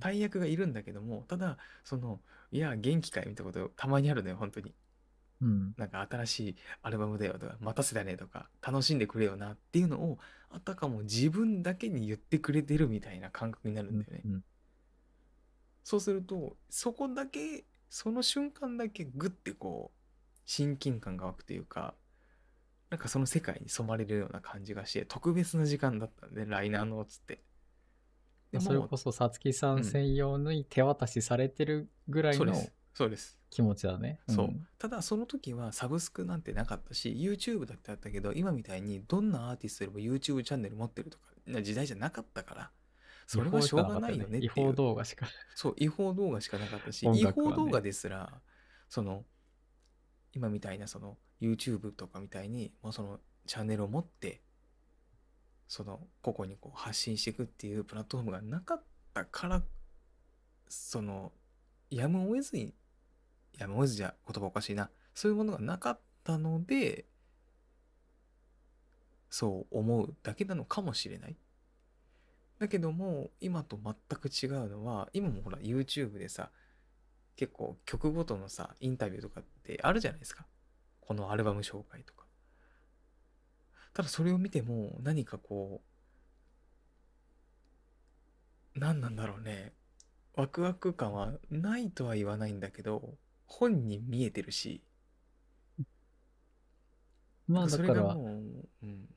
大役がいるんだけどもただそのいや元気かいみたいなことたまにあるのよ本当にうん。なんか新しいアルバムだよとか待たせたねとか楽しんでくれよなっていうのをあたかも自分だけに言ってくれてるみたいな感覚になるんだよね、うん。そうするとそこだけその瞬間だけグッてこう親近感が湧くというかなんかその世界に染まれるような感じがして特別な時間だったんでライナーノーツって。でそれこそさつきさん専用に手渡しされてるぐらいのそうです気持ちだね。そう、んただその時はサブスクなんてなかったし YouTube だってあったけど今みたいにどんなアーティストでも YouTube チャンネル持ってるとかな時代じゃなかったからそれはしょうがないよねっていう違法動画しか。そう違法動画しかなかったし、音違法動画ですらその今みたいなその YouTube とかみたいにもうそのチャンネルを持ってその個々にこう発信していくっていうプラットフォームがなかったからそのやむを得ずにいやむを得ずじゃ言葉おかしいな。そういうものがなかったのでそう思うだけなのかもしれない。だけども今と全く違うのは今もほら YouTube でさ結構曲ごとのさインタビューとかってあるじゃないですか。このアルバム紹介とか。ただそれを見ても何かこう何なんだろうね。ワクワク感はないとは言わないんだけど本に見えてるし。まあだから、う、うん、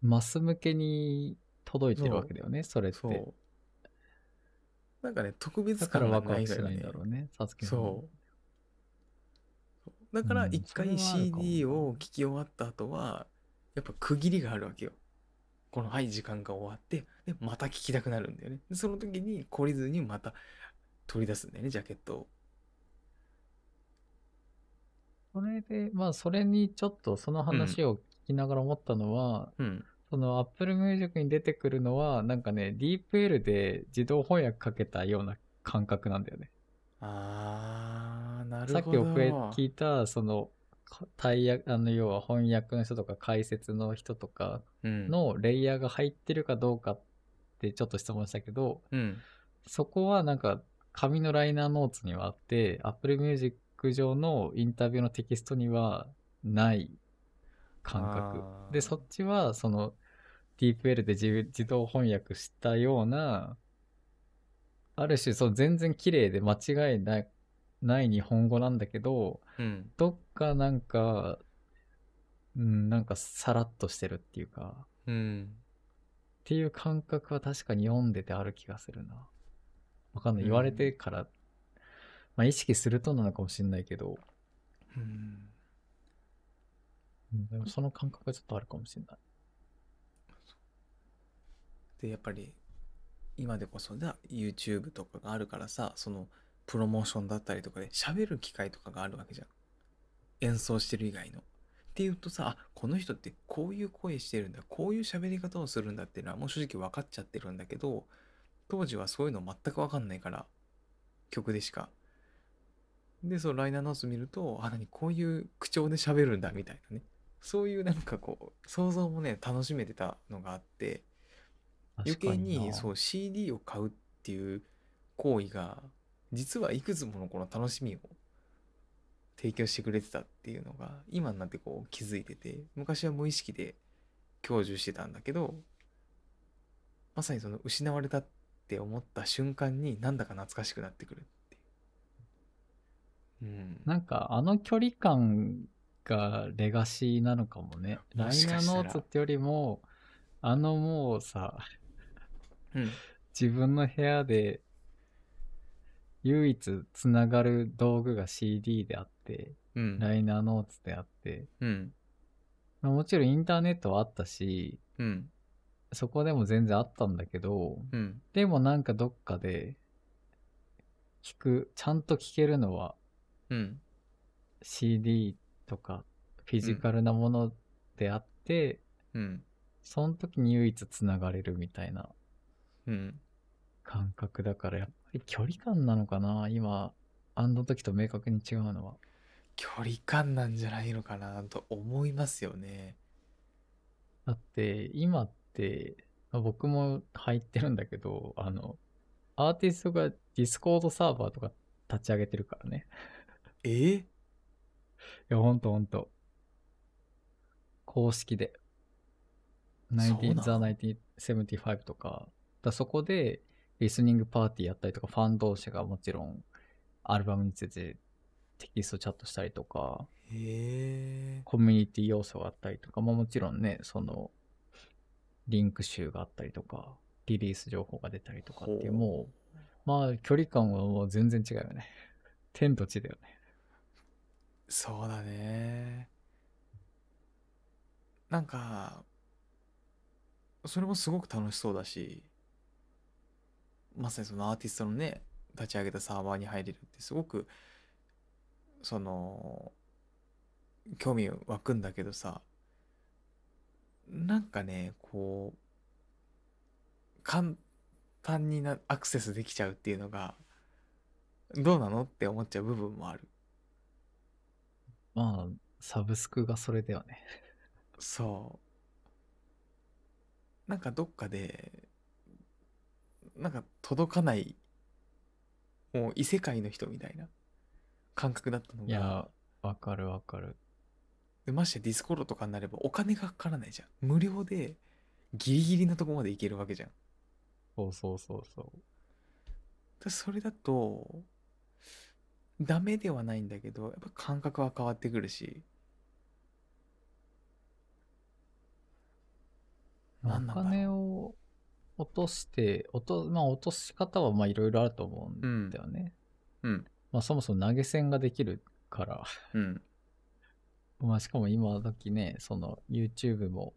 マス向けに届いてるわけだよね、それって。そう。なんかね特別だから感がないんないのよねだろうね、さつきのそう。だからうん一回 CD を聴き終わった後はやっぱ区切りがあるわけよ。このはい時間が終わってでまた聴きたくなるんだよね。でその時に懲りずにまた取り出すんだよねジャケットをそれで、まあそれにちょっとその話を聞きながら思ったのは、うん。その Apple Music に出てくるのは、なんかね、DeepL で自動翻訳かけたような感覚なんだよね。あーなるさっほどき奥へ聞いた、その、か大訳、あの、要は翻訳の人とか解説の人とかうん。のレイヤーが入ってるかどうかってちょっと質問したけど、うん。そこはなんか紙のライナーノーツにはあって、Apple Music 上のインタビューのテキストにはない感覚。で、そっちはその DeepL で自自動翻訳したような、ある種そう全然綺麗で間違いないない日本語なんだけど、うん。どっかなんか、うん、なんかさらっとしてるっていうか、うん。っていう感覚は確かに読んでてある気がするな。わかんない。うん。言われてから、まあ意識するとなのかもしれないけど、うん。うんでもその感覚がちょっとあるかもしれない。でやっぱり今でこそだ YouTube とかがあるからさそのプロモーションだったりとかで喋る機会とかがあるわけじゃん。演奏してる以外の。っていうとさあこの人ってこういう声してるんだこういう喋り方をするんだっていうのはもう正直分かっちゃってるんだけど当時はそういうの全く分かんないから曲でしかでそうライナーノーツ見るとあ何こういう口調で喋るんだみたいなね。そういうなんかこう想像もね楽しめてたのがあって余計にそうう CD を買うっていう行為が実はいくつものこの楽しみを提供してくれてたっていうのが今になってこう気づいてて昔は無意識で享受してたんだけどまさにその失われたって思った瞬間になんだか懐かしくなってくるう。うん、なんかあの距離感がレガシーなのかもね。ラもイナーノーツってよりも、あのもうさ、うん、自分の部屋で唯一つながる道具が CD であって、うん、ライナーノーツであって、うん、まあもちろんインターネットはあったし、うん、そこでも全然あったんだけど、うん、でもなんかどっかで聞く、ちゃんと聞けるのはうん、CD とかフィジカルなものであって、うん、その時に唯一つながれるみたいなうん。感覚だから、やっぱり距離感なのかな？今、あの時と明確に違うのは。距離感なんじゃないのかな？と思いますよね。だって、今って、まあ僕も入ってるんだけど、あの、アーティストが Discord サーバーとか立ち上げてるからね。えいや、ほんとほんと。公式で。そうなの 19The 1975とか。だそこで、リスニングパーティーやったりとか、ファン同士がもちろん、アルバムについてテキストチャットしたりとか、へえ。コミュニティ要素があったりとか、まあもちろんね、その、リンク集があったりとか、リリース情報が出たりとかっていう、もう、まあ距離感はもう全然違うよね。天と地だよね。そうだね。なんか、それもすごく楽しそうだし、まさにそのアーティストのね、立ち上げたサーバーに入れるってすごく、その、興味湧くんだけどさなんかねこう簡単になアクセスできちゃうっていうのがどうなのって思っちゃう部分もあるまあ、サブスクがそれだよね。そうなんかどっかでなんか届かないもう異世界の人みたいな感覚だったのがいや、わかるわかる。でましてディスコードとかになればお金がかからないじゃん無料でギリギリのとこまで行けるわけじゃんそうそうそうそう。でそれだとダメではないんだけどやっぱ感覚は変わってくるし。まあお金を落として、落と、まあ落とし方はまあいろいろあると思うんだよね。うん。まあそもそも投げ銭ができるから。うん。まあしかも今時ね、その YouTube も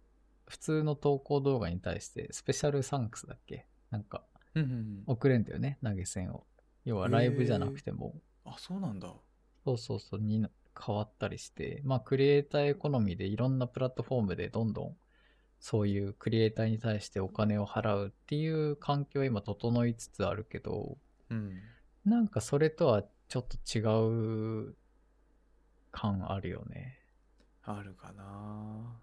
普通の投稿動画に対してスペシャルサンクスだっけ？なんかうんうんうん。送れんだよね、投げ銭を。要はライブじゃなくても、あそうなんだ。そうそうそう、に変わったりして、まあクリエイターエコノミーでいろんなプラットフォームでどんどんそういうクリエイターに対してお金を払うっていう環境は今整いつつあるけど、うん。なんかそれとはちょっと違う感あるよね。あるかな。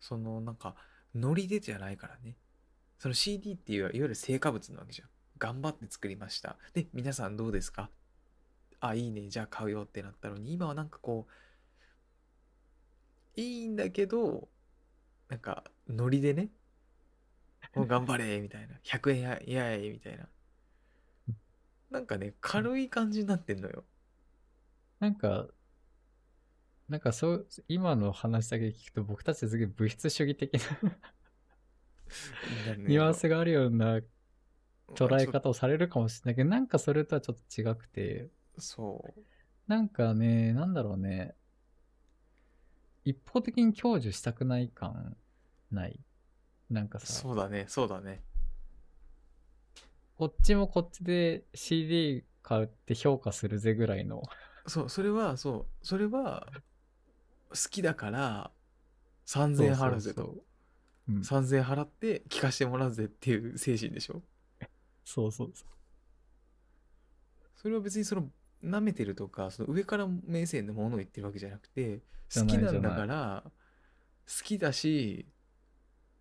そのなんかノリでじゃないからね。その CD っていういわゆる成果物なわけじゃん。頑張って作りました。で皆さんどうですか？あいいねじゃあ買うよってなったのに今はなんかこういいんだけどなんかノリでねもう頑張れみたいな 100円やいやいやみたいな。なんかね軽い感じになってんのよ。なんか、なんかそう、今の話だけ聞くと僕たちすげえ物質主義的なニュアンスがあるような捉え方をされるかもしれないけど、なんかそれとはちょっと違くて、そう。なんかね、なんだろうね、一方的に享受したくない感ない？なんかさ、そうだね。そうだね。こっちもこっちで CD 買って評価するぜぐらいの。そう、それは、そう、それは、好きだから、3000円払うぜと。そうそうそううん。3000円払って聞かしてもらうぜっていう精神でしょ？そうそうそう。それは別にその、舐めてるとか、その上から目線のものを言ってるわけじゃなくて、好きなんだから、好きだし、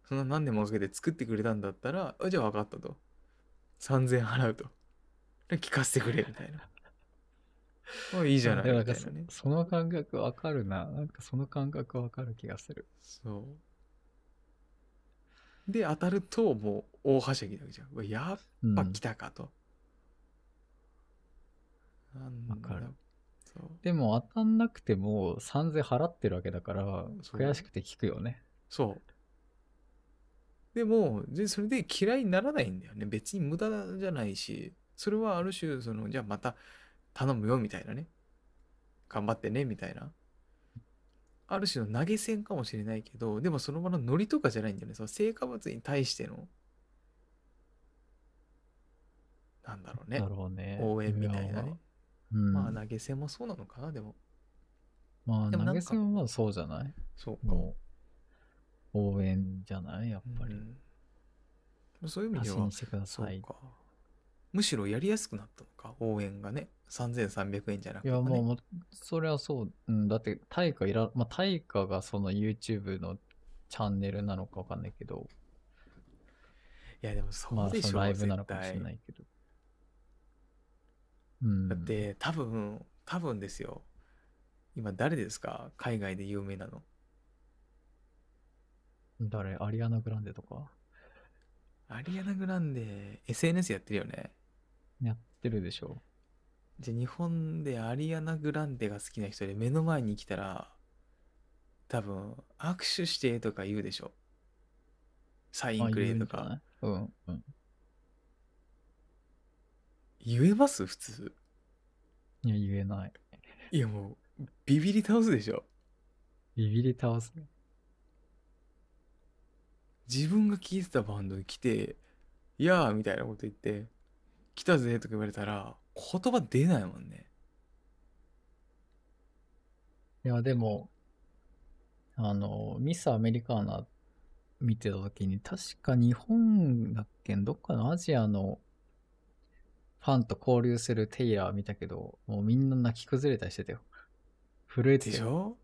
そんな何年もかけて作ってくれたんだったら、あじゃあ分かったと。3000円払うと。で聞かせてくれ、みたいな。あいいじゃない、みたいなね。その感覚わかるな。なんかその感覚わかる気がする。そう。で、当たると、もう、大はしゃぎなわけじゃん。やっうんぱ来たかと。わかる。でも当たんなくても3000払ってるわけだから、悔しくて聞くよね。そう。でも、でそれで嫌いにならないんだよね。別に無駄じゃないし、それはある種、その、じゃあまた頼むよみたいなね。頑張ってね、みたいな。ある種の投げ銭かもしれないけど、でもその場のノリとかじゃないんだよね。その成果物に対しての、なんだろうねね。応援みたいなね。うん。まあ投げ銭もそうなのかな、でも。まあ投げ銭はそうじゃない？そうか。応援じゃない？やっぱり。うんそういう意味では。そうか。むしろやりやすくなったのか、応援がね。3300円じゃなくて、ね。いや、もうそれはそう。うん、だって、対価いら、まあ、対価がその YouTube のチャンネルなのかわかんないけど、いや、でもそまあ、うでしょ、そのライブなの絶かもしれな対。いけど。うん。だって、多分、多分ですよ。今誰ですか？海外で有名なの。誰？アリアナ・グランデとか？アリアナ・グランデ、SNS やってるよね。やってるでしょ。じゃあ日本でアリアナ・グランデが好きな人で目の前に来たら、多分、握手してとか言うでしょ。サイまあンくれとか。うん、うん。言えます？普通。いや、言えない。いやもう、ビビり倒すでしょ。ビビり倒すね。自分が聴いてたバンドに来て、いやーみたいなこと言って、来たぜとか言われたら、言葉出ないもんね。いや、でも、あの、ミス・アメリカーナ見てた時に、確か日本だっけ？どっかのアジアのファンと交流するテイラー見たけど、もうみんな泣き崩れたりしてたよ。震えてたよ。でしょ？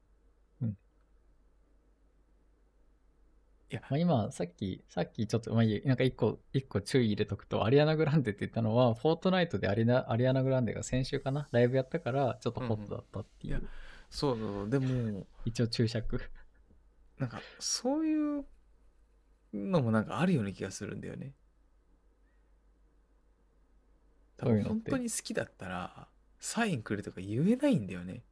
まあ、今、さっき、さっきちょっと、まあいいや、なんか一個、一個注意入れとくと、アリアナ・グランデって言ったのは、フォートナイトでアリナアリアナ・グランデが先週かな、ライブやったから、ちょっとホットだったっていう、うんうん。いそうそうそう。でも一応注釈。なんかそういうのもなんかあるような気がするんだよね多分本当に好きだったらサインくれとか言えないんだよね。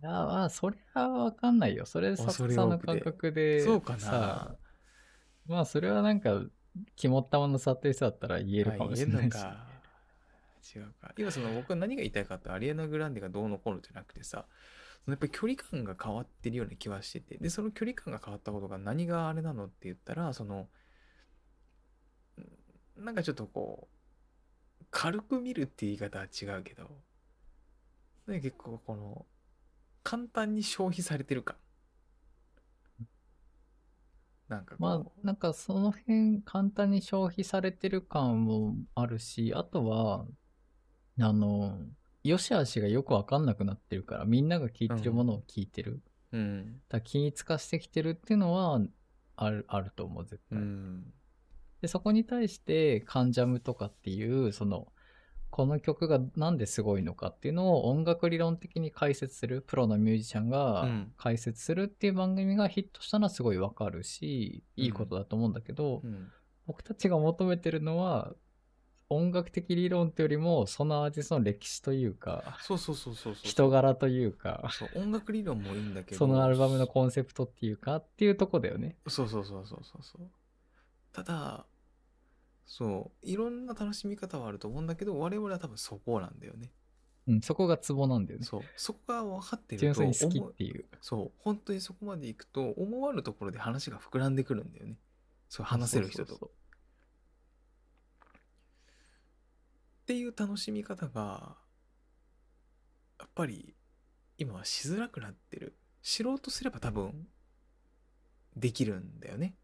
いや、まあ、それはわかんないよ。それ、さ恐れさんの感覚で、そうかな。さまあ、それはなんか、肝っ玉の触ってる人だったら言えるかもしれないし。あ言えるのか。違うか。今その僕は何が言いたいかってアリアナ・グランデがどうのこうのじゃなくてさそのやっぱり距離感が変わってるような気はしてて。でその距離感が変わったことが何があれなのって言ったらそのんなんかちょっとこう軽く見るっていう言い方は違うけどね結構この簡単に消費されてる感。なんかまあ、なんかその辺簡単に消費されてる感もあるし、あとは、あの、良し悪しがよくわかんなくなってるから、みんなが聞いてるものを聞いてる。うん。だ均一化してきてるっていうのは、ある、あると思う、絶う対。んで、そこに対して、カンジャムとかっていう、その、この曲がなんですごいのかっていうのを音楽理論的に解説する、プロのミュージシャンがうん。解説するっていう番組がヒットしたのはすごいわかるし、いいことだと思うんだけど、うん。僕たちが求めてるのは、音楽的理論ってよりも、そのアーティストの歴史というか、そうそうそうそう。人柄というか、そう音楽理論もいいんだけど。そのアルバムのコンセプトっていうかっていうとこだよね。そうそうそうそうそうそうただそういろんな楽しみ方はあると思うんだけど我々は多分そこなんだよね。うん、そこがツボなんだよね。そうそこが分かってる純と粋に好きっていう。そう本当にそこまでいくと思わぬところで話が膨らんでくるんだよね。そう話せる人と。そうそう。っていう楽しみ方がやっぱり今はしづらくなってる。知ろうとすれば多分できるんだよね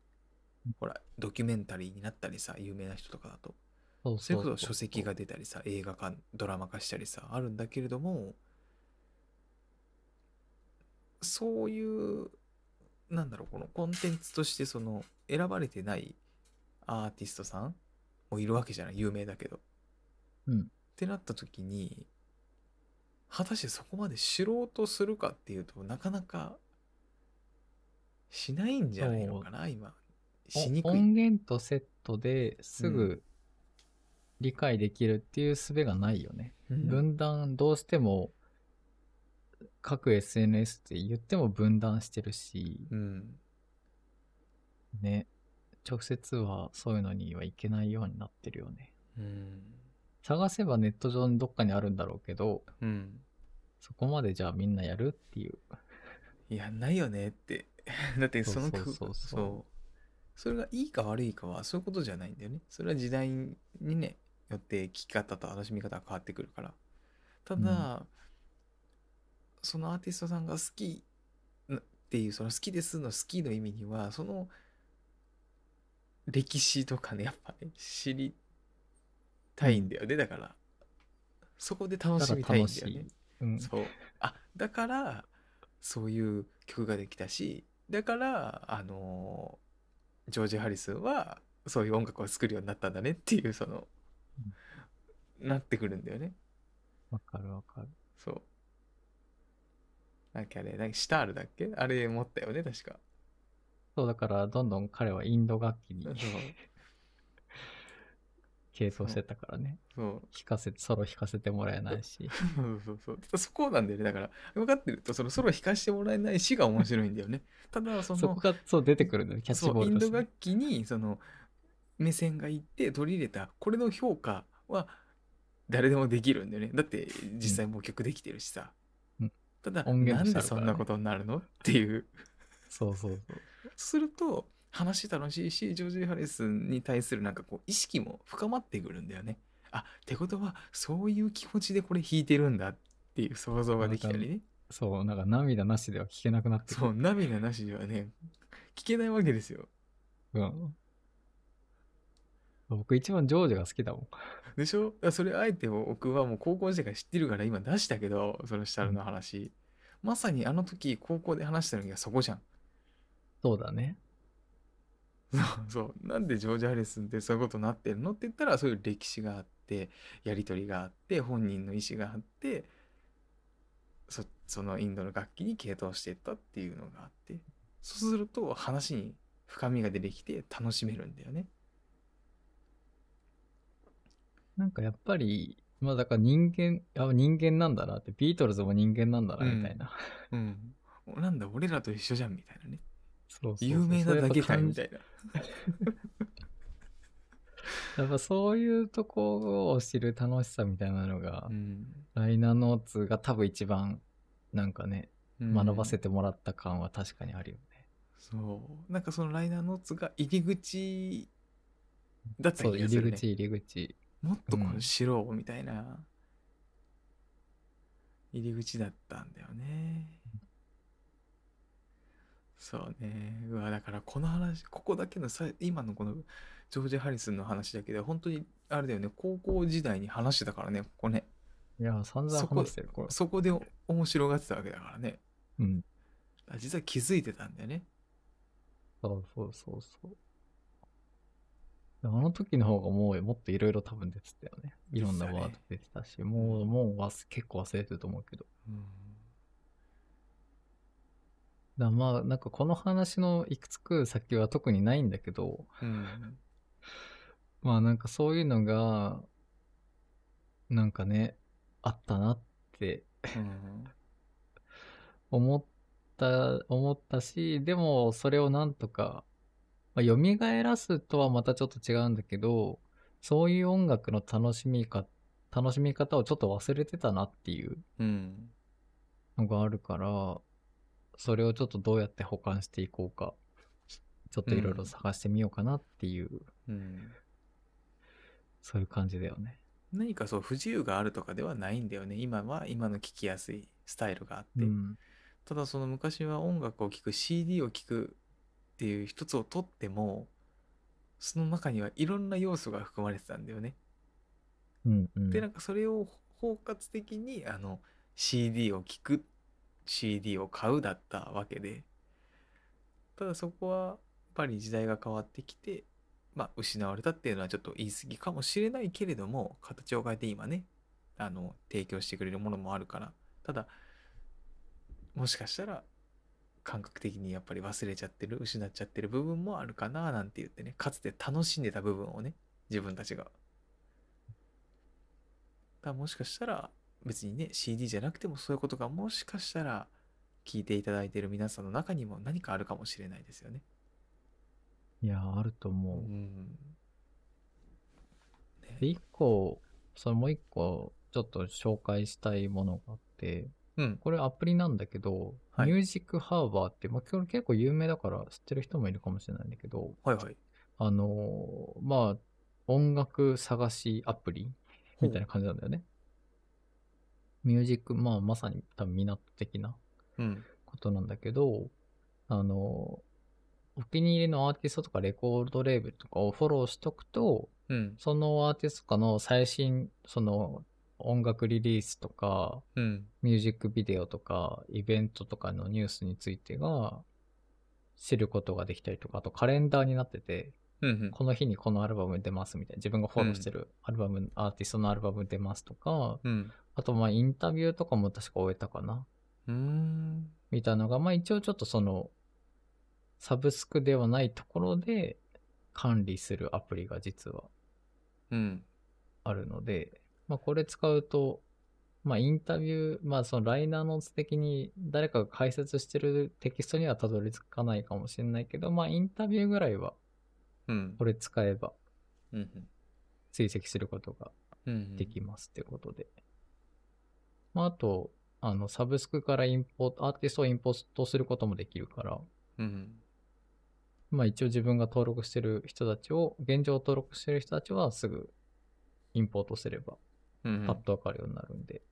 ほらドキュメンタリーになったりさ有名な人とかだと。そうそれこそ書籍が出たりさ映画化ドラマ化したりさあるんだけれどもそういうなんだろうこのコンテンツとしてその選ばれてないアーティストさんもいるわけじゃない有名だけど。うん。ってなった時に果たしてそこまで知ろうとするかっていうとなかなかしないんじゃないのかな今しにくい。音源とセットですぐ理解できるっていう術がないよね。うん分断、どうしても各 SNS って言っても分断してるし、うんね、直接はそういうのにはいけないようになってるよね。うん探せばネット上にどっかにあるんだろうけど、うんそこまでじゃあみんなやるっていう。やんないよねって。だってその曲そうそうそうそうそれがいいか悪いかはそういうことじゃないんだよね。それは時代にね、よって聴き方と楽しみ方が変わってくるから。ただ、そのアーティストさんが好きっていう、その好きですの好きの意味には、その歴史とかね、やっぱね、知りたいんだよね。だから、そこで楽しみたいんだよね。うん。そう。あ、だから、そういう曲ができたし、だから、あのージョージ・ハリスンは、そういう音楽を作るようになったんだねっていう、その、なってくるんだよね。わかるわかる。そう。なんかあれ、なんかシタールだっけ？あれ持ったよね、確か。そう、だからどんどん彼はインド楽器にそう。傾倒してたからね。そう。弾かせて、ソロ弾かせてもらえないし。そうそうそう。そこなんだよね。だから、分かってると、そのソロ弾かしてもらえないしが面白いんだよね。ただ、そのそこ、がそう出てくるんだよね、キャッチボールねそうインド楽器にその目線がいって取り入れたこれの評価は誰でもできるんだよねだって実際もう曲できてるしさ、うんただ、音源なんでそんなことになるの？っていうそうそうそう。すると話楽しいしジョージ・ハリスに対するなんかこう意識も深まってくるんだよねあってことはそういう気持ちでこれ弾いてるんだっていう想像ができたりねそう、なんか涙なしでは聞けなくなってくるそう、涙なしではね、聞けないわけですよ。うん。僕一番ジョージが好きだもん。でしょ？それあえて僕はもう高校時代から知ってるから今出したけど、そのシタルの話。まさにあの時高校で話したのがそこじゃん。そうだね。そ うそう。なんでジョージ・ハリスンってそういうことになってるのって言ったらそういう歴史があって、やりとりがあって、本人の意思があって、そそのインドの楽器に傾倒していったっていうのがあって、そうすると話に深みが出てきて楽しめるんだよね。なんかやっぱり、まあだから人間、あ人間なんだなって、ビートルズも人間なんだなみたいな。うん。なんだ、俺らと一緒じゃんみたいなね。そうそう有名なだけかいみたいな。やっぱそういうとこを知る楽しさみたいなのが、うんライナーノーツが多分一番、なんかね、うん学ばせてもらった感は確かにあるよね。そう。なんかそのライナーノーツが入り口だったそう、気がする、ね。入り口、入り口。もっとこうんれ知ろうみたいな入り口だったんだよね。そうね。うわ、だからこの話、ここだけのさ、今のこのジョージ・ハリスンの話だけで、本当にあれだよね、高校時代に話してたからね、ここね。いや、散々話してる、これ。そこで面白がってたわけだからね。うん。あ実は気づいてたんだよね。そうそうそうそう。あの時の方がもうもっといろいろ多分出てたよね。いろんなワード出てたし、もう、もう忘結構忘れてると思うけど。うん。だまあ、なんかこの話のいくつく先は特にないんだけど、うん。まあなんかそういうのが、なんかね、あったなってうん。思った、思ったし、でもそれをなんとか、まあ、蘇らすとはまたちょっと違うんだけど、そういう音楽の楽しみか、楽しみ方をちょっと忘れてたなっていううん。のがあるから、それをちょっとどうやって保管していこうか、ちょっといろいろ探してみようかなっていう、うん。そういう感じだよね。何かそう不自由があるとかではないんだよね。今は今の聴きやすいスタイルがあって。うん。ただその昔は音楽を聴く CD を聴くっていう一つを取ってもその中にはいろんな要素が含まれてたんだよね。うん、うん。でなんかそれを包括的にあの CD を聴く CD を買うだったわけでただそこはやっぱり時代が変わってきてまあ失われたっていうのはちょっと言い過ぎかもしれないけれども形を変えて今ねあの提供してくれるものもあるからただもしかしたら感覚的にやっぱり忘れちゃってる失っちゃってる部分もあるかななんて言ってねかつて楽しんでた部分をね自分たちが。だもしかしたら別にね CD じゃなくてもそういうことがもしかしたら聞いていただいている皆さんの中にも何かあるかもしれないですよね。いや、あると思う。ん。で、一個、それもう一個、ちょっと紹介したいものがあって、うん。これアプリなんだけど、はいミュージックハーバーって、まあ、これ結構有名だから知ってる人もいるかもしれないんだけど、はいはい。あのーまあ、音楽探しアプリみたいな感じなんだよね。ミュージック、まあ、まさに多分港的なうん。ことなんだけど、あのーお気に入りのアーティストとかレコードレーベルとかをフォローしとくと、うん。そのアーティストとかの最新、その音楽リリースとか、うん。ミュージックビデオとか、イベントとかのニュースについてが知ることができたりとか、あとカレンダーになってて、うん。この日にこのアルバム出ますみたいな、自分がフォローしてるアルバム、アーティストのアルバム出ますとか、うん。あとまあインタビューとかも確か終えたかなうん。みたいなのが、まあ一応ちょっとその、サブスクではないところで管理するアプリが実はうん。あるので、まあこれ使うと、まあインタビュー、まあそのライナーノーツ的に誰かが解説してるテキストにはたどり着かないかもしれないけど、まあインタビューぐらいはうん。これ使えばうん。追跡することがうん。できますってことで。まああと、あのサブスクからインポート、アーティストをインポートすることもできるから、うん。まあ一応自分が登録してる人たちを、現状登録してる人たちはすぐインポートすればうん。パッとわかるようになるんで、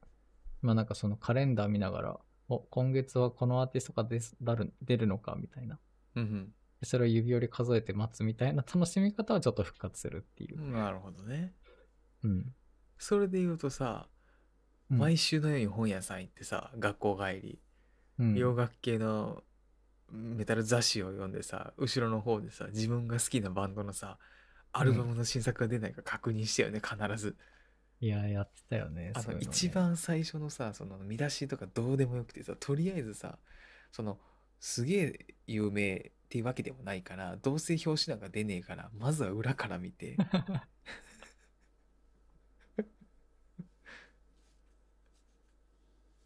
まあなんかそのカレンダー見ながら、お、今月はこのアーティストがですだる出るのかみたいな。うんそれを指折り数えて待つみたいな楽しみ方はちょっと復活するっていうう。ん。なるほどね。うん。それで言うとさ、うん毎週のように本屋さん行ってさ、学校帰り、うん洋楽系のメタル雑誌を読んでさ、後ろの方でさ、自分が好きなバンドのさ、アルバムの新作が出ないか確認してよね、必ず。いや、やってたよね。あの、ね一。番最初のさ、その見出しとかどうでもよくてさ、とりあえずさ、その、すげえ有名っていうわけでもないから、どうせ表紙なんか出ねえから、まずは裏から見て、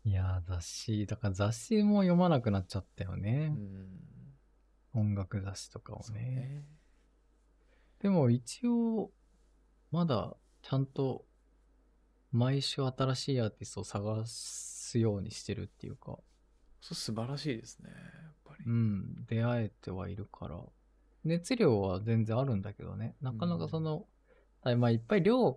いや、雑誌、だから雑誌も読まなくなっちゃったようね。ん、音楽雑誌とかをね。ね。でも一応、まだちゃんと毎週新しいアーティストを探すようにしてるっていうか、そう素晴らしいですね、やっぱり。うん、出会えてはいるから、熱量は全然あるんだけどね、なかなかその、あまあいっぱい量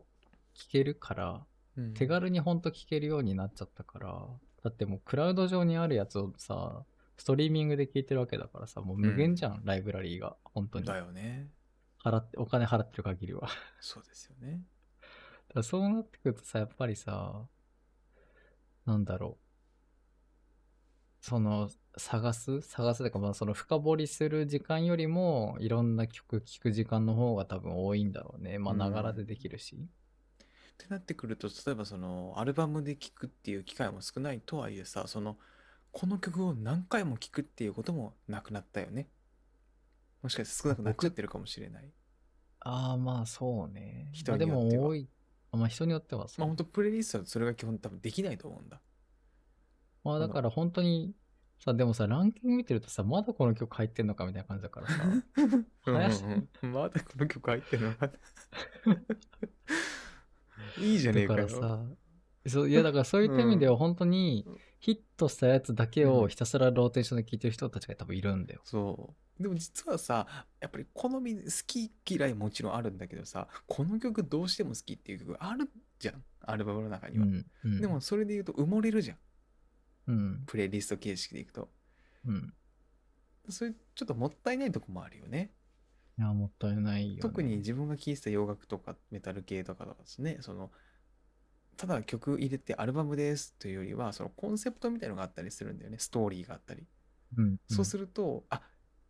聞けるから、うん手軽にほんと聞けるようになっちゃったから、だってもうクラウド上にあるやつをさ、ストリーミングで聞いてるわけだからさ、もう無限じゃん、ライブラリーが。本当に。だよね。払って、お金払ってる限りは。そうですよね。だからそうなってくるとさ、やっぱりさ、なんだろう。その、探す探すというか、まあその深掘りする時間よりも、いろんな曲聴く時間の方が多分多いんだろうね。まあ、うんながらでできるし。ってなってくると例えばそのアルバムで聴くっていう機会も少ないとはいえさそのこの曲を何回も聴くっていうこともなくなったよねもしかして少なくなっちゃってるかもしれないああ、まあそうね。人まあでによってはも多い。まあ人によってはそう。まあ本当プレイリストはそれが基本多分できないと思うんだまあだから本当に、さ、でもさ、ランキング見てるとさ、まだこの曲入ってんのかみたいな感じだからさ。うんうんうんまだこの曲入ってるのか いいじゃねえだかよからさ、そういやだからそういった意味では本当にうんヒットしたやつだけをひたすらローテーションで聴いてる人たちが多分いるんだよ。そう。でも実はさ、やっぱり好み、好き嫌いもちろんあるんだけどさ、この曲どうしても好きっていう曲あるじゃん。アルバムの中には。うん。うん、でも、それで言うと埋もれるじゃん。うん。プレイリスト形式でいくと。うん。それちょっともったいないとこもあるよね。いや、もったいないよ、ね。特に自分が聴いてた洋楽とかメタル系とかですね、その、ただ曲入れてアルバムですというよりは、そのコンセプトみたいのがあったりするんだよね。ストーリーがあったり。うん、そうすると、あ、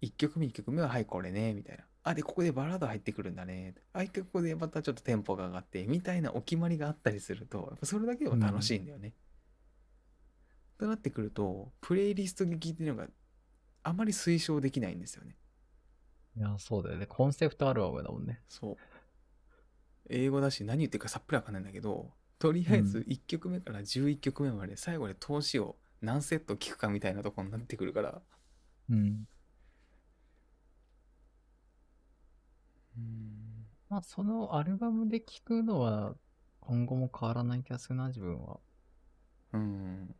1曲目、2曲目は、はい、これね、みたいな。あ、で、ここでバラード入ってくるんだね。あ、一曲ここでまたちょっとテンポが上がって、みたいなお決まりがあったりすると、やっぱそれだけでも楽しいんだよね。となってくると、プレイリストで聴いてるのがあまり推奨できないんですよね。いや、そうだよね。コンセプトアルバムだもんね。そう。英語だし何言ってるかさっぱりわかんないんだけど、とりあえず1曲目から11曲目まで最後で投資を何セット聴くかみたいなとこになってくるから、うん。うんまあ、そのアルバムで聴くのは、今後も変わらない気がするな、自分は。うん。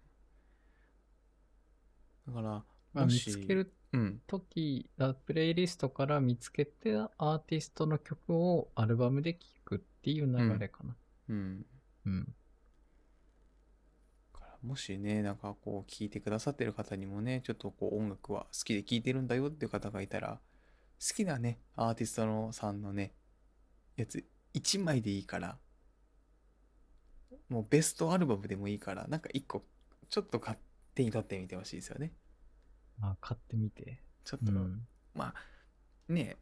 だから、まあ、見つけるうん。プレイリストから見つけてアーティストの曲をアルバムで聴くっていう流れかな。うん。うん。だからもしね、なんかこう、聞いてくださってる方にもね、ちょっとこう、音楽は好きで聴いてるんだよっていう方がいたら、好きなね、アーティストのさんのね、やつ、1枚でいいから、もうベストアルバムでもいいから、なんか1個、ちょっと買手に取ってみてほしいですよね。まあ、買ってみて。ちょっと、うん。まあ、ね、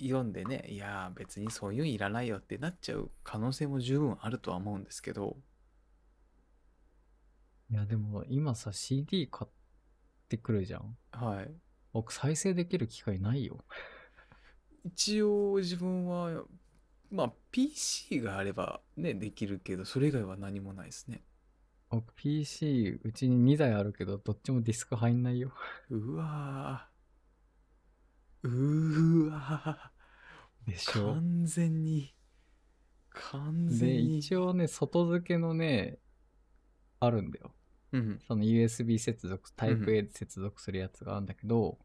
読んでね、いやー別にそういうんいらないよってなっちゃう可能性も十分あるとは思うんですけど、いや、でも今さ、CD 買ってくるじゃん。はい。僕、再生できる機会ないよ。一応自分は、まあ PC があればね、できるけど、それ以外は何もないですね。僕、PC、うちに2台あるけど、どっちもディスク入んないよ。うわー。うーわー。でしょ？完全に、完で、全に。一応ね、外付けのね、あるんだよ。うん。その USB 接続、タイプうん A で接続するやつがあるんだけど、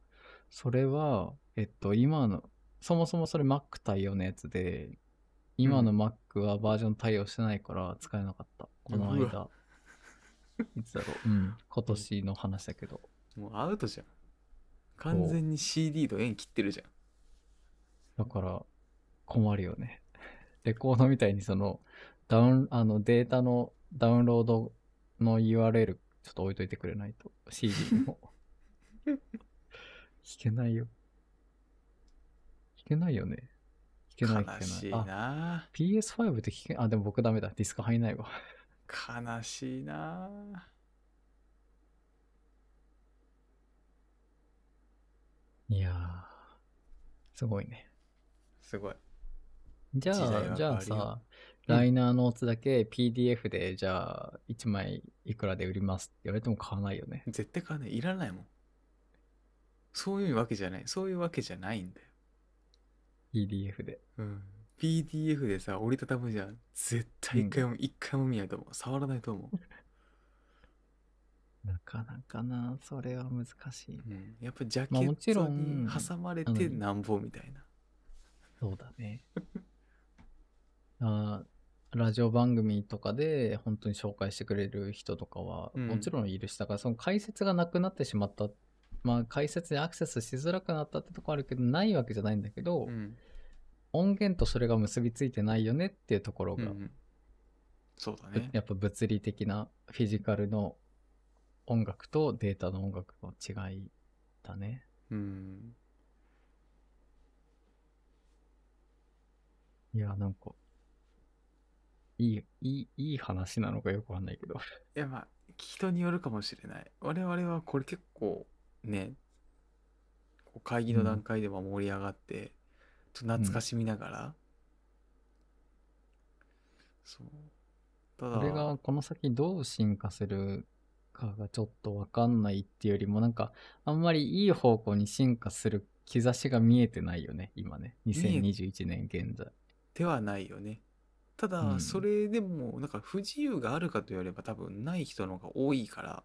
それは、えっと、今の、そもそもそれ Mac 対応のやつで、今の Mac はバージョン対応してないから使えなかった。このう間。いつだろう。うん。今年の話だけど。もうアウトじゃん。完全に CD と縁切ってるじゃん。だから、困るよね。レコードみたいにその、ダウン、あの、データのダウンロードの URL ちょっと置いといてくれないと。CD にも。弾けないよ。弾けないよね。弾けない弾け悲しいない。あ、な PS5 って弾け、あ、でも僕ダメだ。ディスク入んないわ。悲しいないやー、すごいね。すごい。じゃあ、じゃあさ、うんライナーノーツだけ PDF で、じゃあ、1枚いくらで売りますって言われても買わないよね。絶対買わない。いらないもん。そういうわけじゃない。そういうわけじゃないんだよ。PDF で。うん。PDF でさ、折りたたむじゃん。絶対一回も、一回も見ないと思う。触らないと思う。なかなかな、それは難しい。うん。やっぱジャケまあもちットに挟まれてなんぼみたいな。そうだね。あーラジオ番組とかで本当に紹介してくれる人とかはうんもちろんいるし、だからその解説がなくなってしまった、まあ解説にアクセスしづらくなったってとこあるけど、ないわけじゃないんだけど、うん。音源とそれが結びついてないよねっていうところが、うん。そうだね。やっぱ物理的なフィジカルの音楽とデータの音楽の違いだね。うん。いや、なんか、いい、いい、いい話なのかよくわかんないけど。いやまあ人によるかもしれない我々はこれ結構ね会議の段階でも盛り上がって、と懐かしみながら、そう。ただ。これがこの先どう進化するかがちょっとわかんないっていうよりも、なんか、あんまりいい方向に進化する兆しが見えてないよね、今ね。え2021年現在。ではないよね。ただ、うん。それでもなんか不自由があるかと言われば多分ない人の方が多いから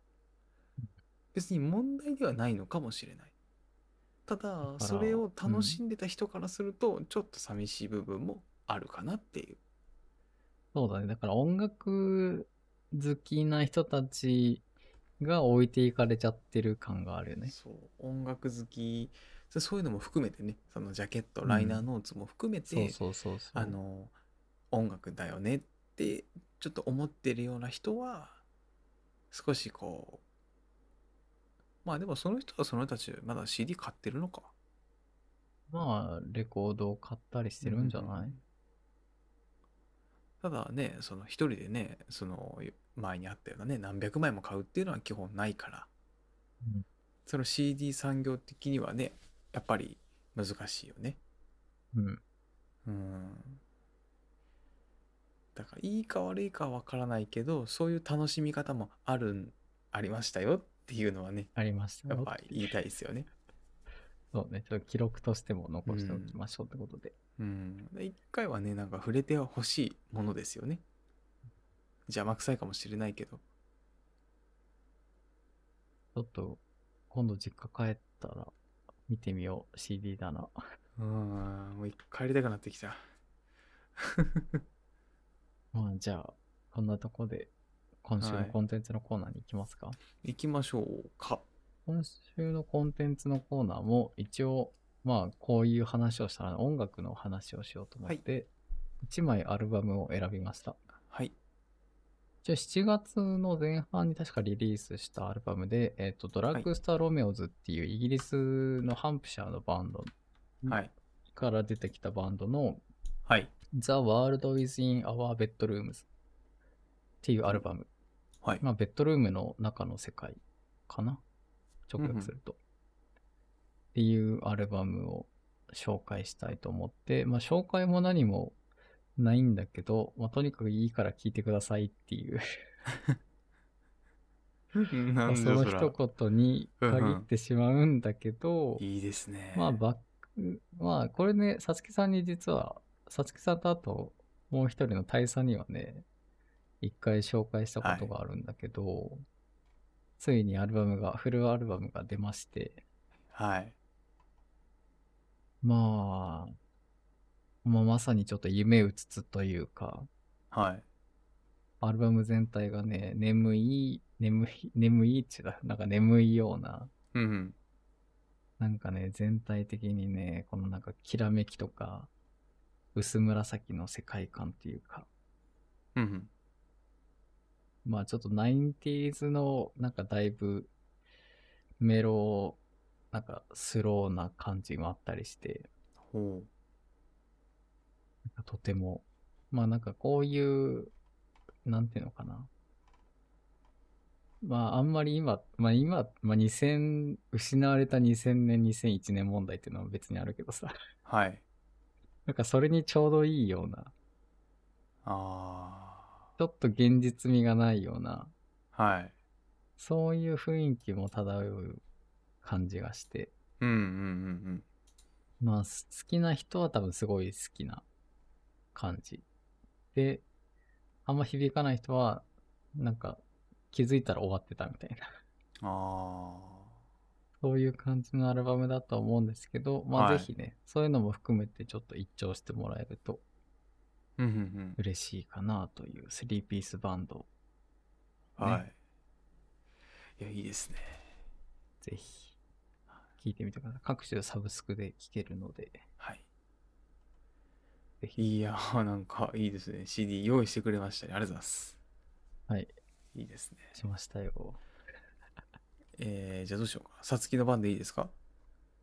別に問題ではないのかもしれないただそれを楽しんでた人からするとちょっと寂しい部分もあるかなっていうそうだね。だから音楽好きな人たちが置いていかれちゃってる感があるよね。そう音楽好きそそういうのも含めてねそのジャケットうんライナーノーツも含めて、そうそうそうそう。あの音楽だよねってちょっと思ってるような人は少しこうまあでもその人はその人たちまだ CD 買ってるのか。まあ、レコードを買ったりしてるんじゃない、ただねその一人でねその前にあったようなね何百枚も買うっていうのは基本ないから。うん。その CD 産業的にはねやっぱり難しいよね。うん。うん。だからいいか悪いかは分からないけどそういう楽しみ方もあるんありましたよ。っていうのはねありましたよやっぱり言いたいですよね。そうね。ちょっと記録としても残しておきましょうってことで。うん。で一回はねなんか触れてほしいものですよね。邪魔くさいかもしれないけど。ちょっと、今度実家帰ったら見てみよう。CD だな。うん。もう一回帰りたくなってきた。まあ、じゃあ、こんなとこで、今週のはいコンテンツのコーナーに行きますか？行きましょうか。今週のコンテンツのコーナーも一応まあこういう話をしたら音楽の話をしようと思って、1枚アルバムを選びましたはい。じゃあ7月の前半に確かリリースしたアルバムで、えっとドラッグスター・ロメオズっていうイギリスのハンプシャーのバンドはい。から出てきたバンドのはい。The World is in Our Bedrooms っていうアルバム。はい。まあベッドルームの中の世界かな？直訳すると。っていうアルバムを紹介したいと思って、まあ紹介も何もないんだけど、まあとにかくいいから聞いてくださいっていう、なんその一言に限ってしまうんだけど、いいですね。まあバック、まあこれね、さつきさんに実は、さつきさんとあともう一人の大佐にはね、一回紹介したことがあるんだけど、ついにアルバムが、フルアルバムが出まして、はい。まあ、まあ、まさにちょっと夢うつつというか、はい。アルバム全体がね、眠い眠い、眠いってなんか眠いような、うんうん。なんかね、全体的にね、このなんかきらめきとか、薄紫の世界観っていうか、うんうん。まあちょっと 90s のなんかだいぶメロ、なんかスローな感じもあったりして、ほなんかとても、まあなんかこういう、なんていうのかな。まああんまり今、まあ今、まあ2000、失われた2000年、2001年問題っていうのは別にあるけどさ、う。はい。なんかそれにちょうどいいような、あちょっと現実味がないような、あ。はい。そういう雰囲気も漂う感じがして、うんうんうんまあす好きな人は多分すごい好きな感じ。で、あんま響かない人は、なんか気づいたら終わってたみたいな。うん。あそういう感じのアルバムだと思うんですけど、まあはいぜひね、そういうのも含めてちょっと一聴してもらえるとあ。うんうんうん。嬉しいかなというスリーピースバンド、はい。いや、いいですね。ぜひ聴いてみてください。各種サブスクで聴けるので、はい。いやー、なんかいいですね。CD 用意してくれましたね。ありがとうございます。はい。いいですね。しましたよ。えー、じゃあどうしようか。さつきの番でいいですか？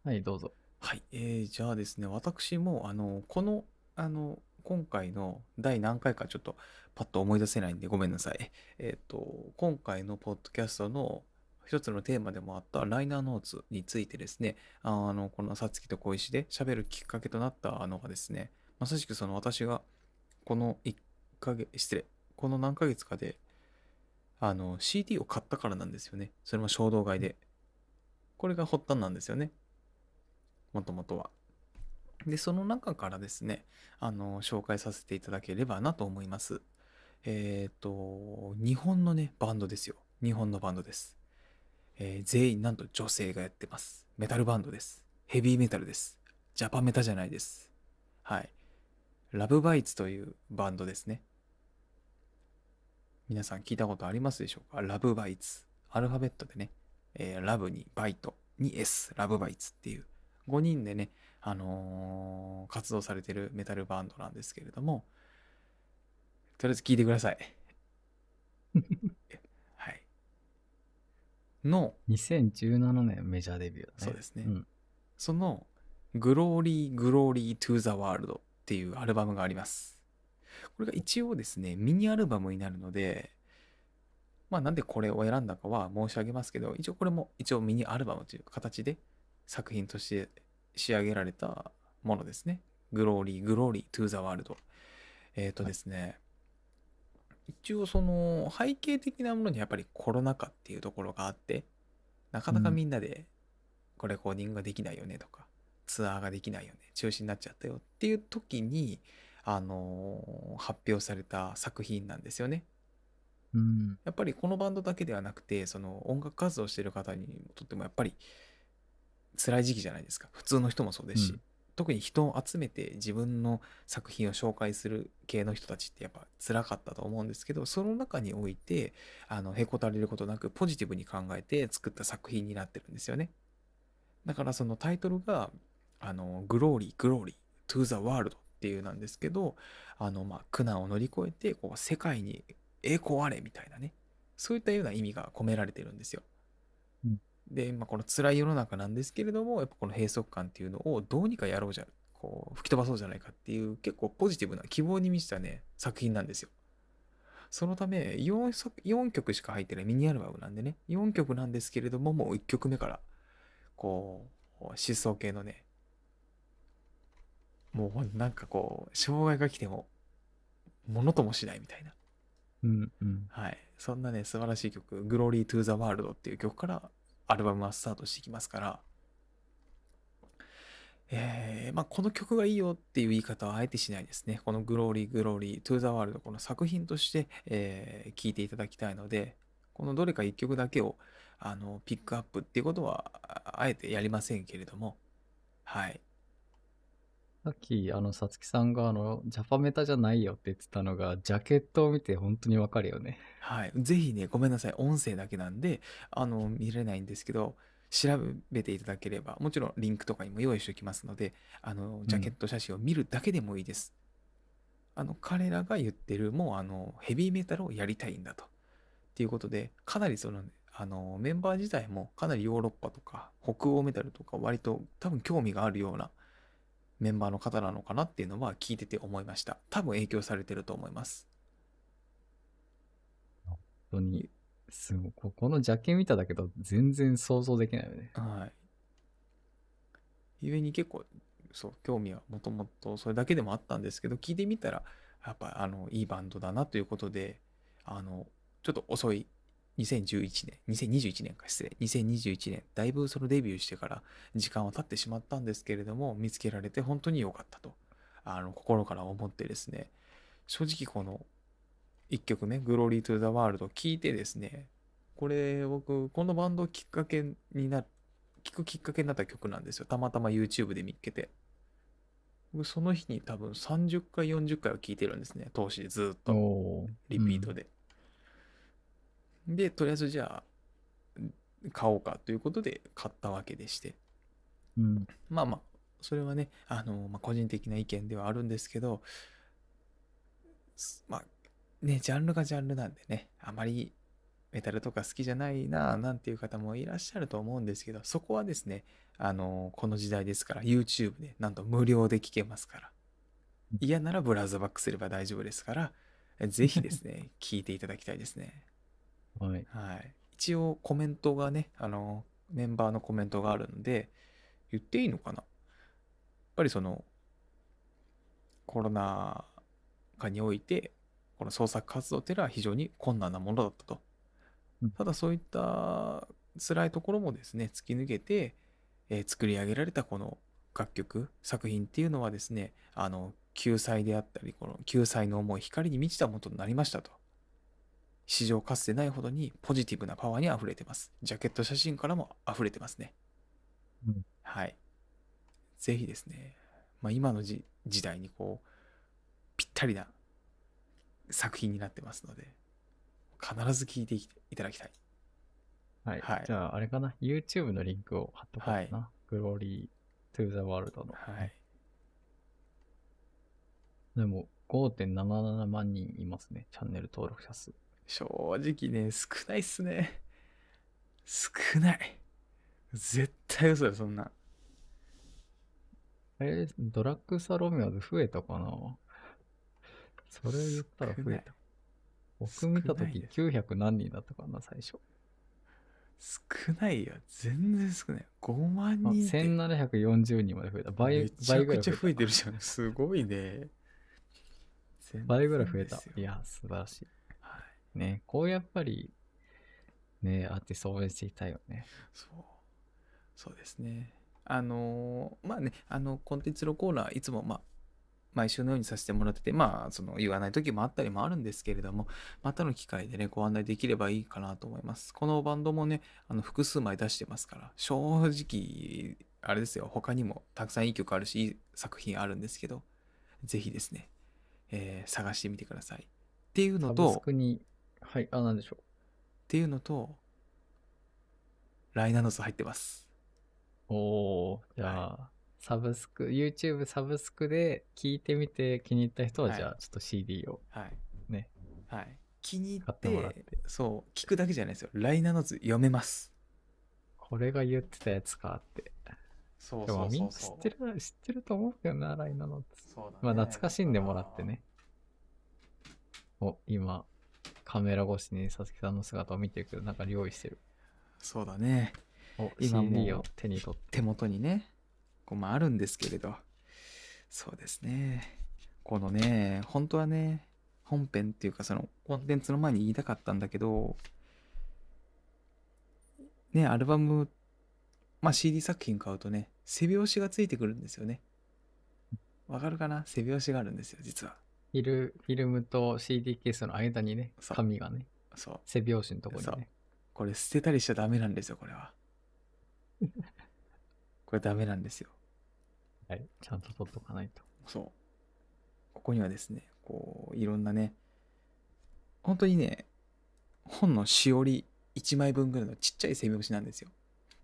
はい、どうぞ。はい。えー、じゃあですね、私も、あの、この、あの、今回の第何回かちょっとパッと思い出せないんでごめんなさい。えっ、と、今回のポッドキャストの一つのテーマでもあったライナーノーツについてですね、あの、このさつきと小石で喋るきっかけとなったのがですね、まさしくその私がこの1ヶ月、失礼、この何ヶ月かで、あの、CD を買ったからなんですよね。それも衝動買いで。これが発端なんですよね。もともとは。で、その中からですね、あの、紹介させていただければなと思います。えっ、と、日本のね、バンドですよ。日本のバンドです。えー全員なんと女性がやってます。メタルバンドです。ヘビーメタルです。ジャパメタじゃないです。はい。ラブバイツというバンドですね。皆さん聞いたことありますでしょうか？ラブバイツ。アルファベットでね、えーラブにバイトに S、ラブバイツっていう5人でね、あのー活動されてるメタルバンドなんですけれども、とりあえず聞いてください。はい。の、2017年メジャーデビューだね。そうですねん。その、 Glory, Glory to the World っていうアルバムがあります。これが一応ですね、ミニアルバムになるので、まあなんでこれを選んだかは申し上げますけど、一応これも一応ミニアルバムという形で作品として仕上げられたものですね。 Glory, Glory to the World。えっ、とですね、一応その背景的なものにやっぱりコロナ禍っていうところがあって、なかなかみんなでこれレコーディングができないよねとか、ツアーができないよね、中止になっちゃったよっていう時に、あのー発表された作品なんですよね。うん。やっぱりこのバンドだけではなくて、その音楽活動してる方にとってもやっぱり辛い時期じゃないですか。普通の人もそうですし、うん特に人を集めて自分の作品を紹介する系の人たちってやっぱ辛かったと思うんですけど、その中において、あの、へこたれることなくポジティブに考えて作った作品になってるんですよね。だからそのタイトルが、あの、 Glory, Glory to the World っていうなんですけど、あの、まあ、苦難を乗り越えて、こう、世界に栄光あれみたいなね。そういったような意味が込められてるんですよ。うんで、まあ、この辛い世の中なんですけれども、やっぱこの閉塞感っていうのをどうにかやろうじゃ、こう、吹き飛ばそうじゃないかっていう結構ポジティブな希望に満ちたね、作品なんですよ。そのため4作、4曲しか入ってないミニアルバムなんでね、4曲なんですけれども、もう1曲目から、こう、疾走系のね、もうなんかこう、障害が来ても、ものともしないみたいな。うん。うん。はい。そんなね、素晴らしい曲、Glory to the World っていう曲からアルバムはスタートしていきますから、えー、まあこの曲がいいよっていう言い方はあえてしないですね。このグローリーグローリートゥーザワールドこの作品として、えー聞いていただきたいので、このどれか1曲だけをあのピックアップっていうことはあえてやりませんけれども、はい。さっき、あの、さつきさんが、あの、ジャパメタじゃないよって言ってたのが、ジャケットを見て本当にわかるよね。はい。ぜひね、ごめんなさい。音声だけなんで、あの、見れないんですけど、調べていただければ、もちろんリンクとかにも用意しておきますので、あの、ジャケット写真を見るだけでもいいです。あの、彼らが言ってる、もう、あの、ヘビーメタルをやりたいんだと。っていうことで、かなりその、あの、メンバー自体もかなりヨーロッパとか、北欧メタルとか、割と多分興味があるようなメンバーの方なのかなっていうのは聞いてて思いました。多分影響されてると思います。本当に、すごい。ここのジャケ見ただけど、全然想像できないよね。はい。ゆえに結構、そう、興味はもともとそれだけでもあったんですけど、聞いてみたら、やっぱ、あの、いいバンドだなということで、あの、ちょっと遅い、2011年、2021年か、失礼、2021年、だいぶそのデビューしてから時間は経ってしまったんですけれども、見つけられて本当に良かったと、あの、心から思ってですね、正直この1曲目、グローリー・トゥ・ザ・ワールド聞いてですね、これ僕、このバンドきっかけにな、聞くきっかけになった曲なんですよ。たまたま YouTube で見っけて。僕、その日に多分30回、40回は聞いてるんですね。通しでずっと。リピートで。で、とりあえずじゃあ、買おうかということで買ったわけでして。うん。まあまあ、それはね、あの、まあ、個人的な意見ではあるんですけど、すまあ、ね、ジャンルがジャンルなんでね、あまりメタルとか好きじゃないな、なんていう方もいらっしゃると思うんですけど、そこはですね、あの、この時代ですから、YouTube でなんと無料で聞けますから、嫌ならブラウザバックすれば大丈夫ですから、ぜひですね、聞いていただきたいですね。はい。はい。一応コメントがね、あの、メンバーのコメントがあるので、言っていいのかな？やっぱりその、コロナ禍において、この創作活動っていうのは非常に困難なものだったとうん。ただそういった辛いところもですね、突き抜けて、えー作り上げられたこの楽曲、作品っていうのはですね、あの、救済であったり、この救済の思い、光に満ちたものとなりましたと。史上かつてないほどにポジティブなパワーに溢れてます。ジャケット写真からも溢れてますね。うんはい。ぜひですね、まあ、今のじ時代にこう、ぴったりな作品になってますので、必ず聴いていただきたい。はい。はいじゃあ、あれかな？YouTube のリンクを貼っとこうかな。グローリー・トゥ・ザ・ワールドの。はい。でも、5.77万人いますね。チャンネル登録者数。正直ね、少ないっすね。少ない。絶対嘘だよ、そんな。えードラッグスターロミオで増えたかな？それ言ったら増えた。僕見たとき少ないです900何人だったかな、最初。少ないよ。全然少ない。5万あ人って。1740人まで増えた。倍めちゃ倍ぐらいくちゃ増えてる。るじゃん。すごいね。倍ぐらい増えたいや、素晴らしはい。い。ね、こうやっぱり、ね、アーティスト応援していきたいよね。そう。そうですね。あのーまあね、あの、コンテンツのコーナー、いつも、まあ、毎週のようにさせてもらってて、まあ、その、言わない時もあったりもあるんですけれども、またの機会でね、ご案内できればいいかなと思います。このバンドもね、あの、複数枚出してますから、正直、あれですよ、他にもたくさんいい曲あるし、いい作品あるんですけど、ぜひですね、えー探してみてください。っていうのサブと、スクに、はい、あ、なんでしょっていうのと、ライナーノーツ入ってます。う。おー、じゃあ、サブスク、YouTube サブスクで聞いてみて気に入った人は、はいじゃあ、ちょっと CD をはい。ね、はい。気に入ってもらってて、そう、聞くだけじゃないですよ。ライナーノーツ読めます。これが言ってたやつかって。そうでもみんな知ってる、知ってると思うけどな、ライナの。そうだねまあ、懐かしんでもらってね。お、今、カメラ越しに佐々木さんの姿を見てるけど、なんか用意してる。そうだね。お、今 CD を手に取って。手元にね、こうまああるんですけれど、そうですね。このね、本当はね、本編っていうかそのコンテンツの前に言いたかったんだけど、ね、アルバム、まあ CD 作品買うとね、背表紙がついてくるんですよね。わかるかな？背表紙があるんですよ、実は。フィル、フィルムと CD ケースの間にね、そう紙がね、そう。背表紙のとこにね。これ捨てたりしちゃダメなんですよ、これは。これダメなんですよ。はい。ちゃんと取っとかないと。そう。ここにはですね、こう、いろんなね、本当にね、本のしおり1枚分ぐらいのちっちゃい背表紙なんですよ。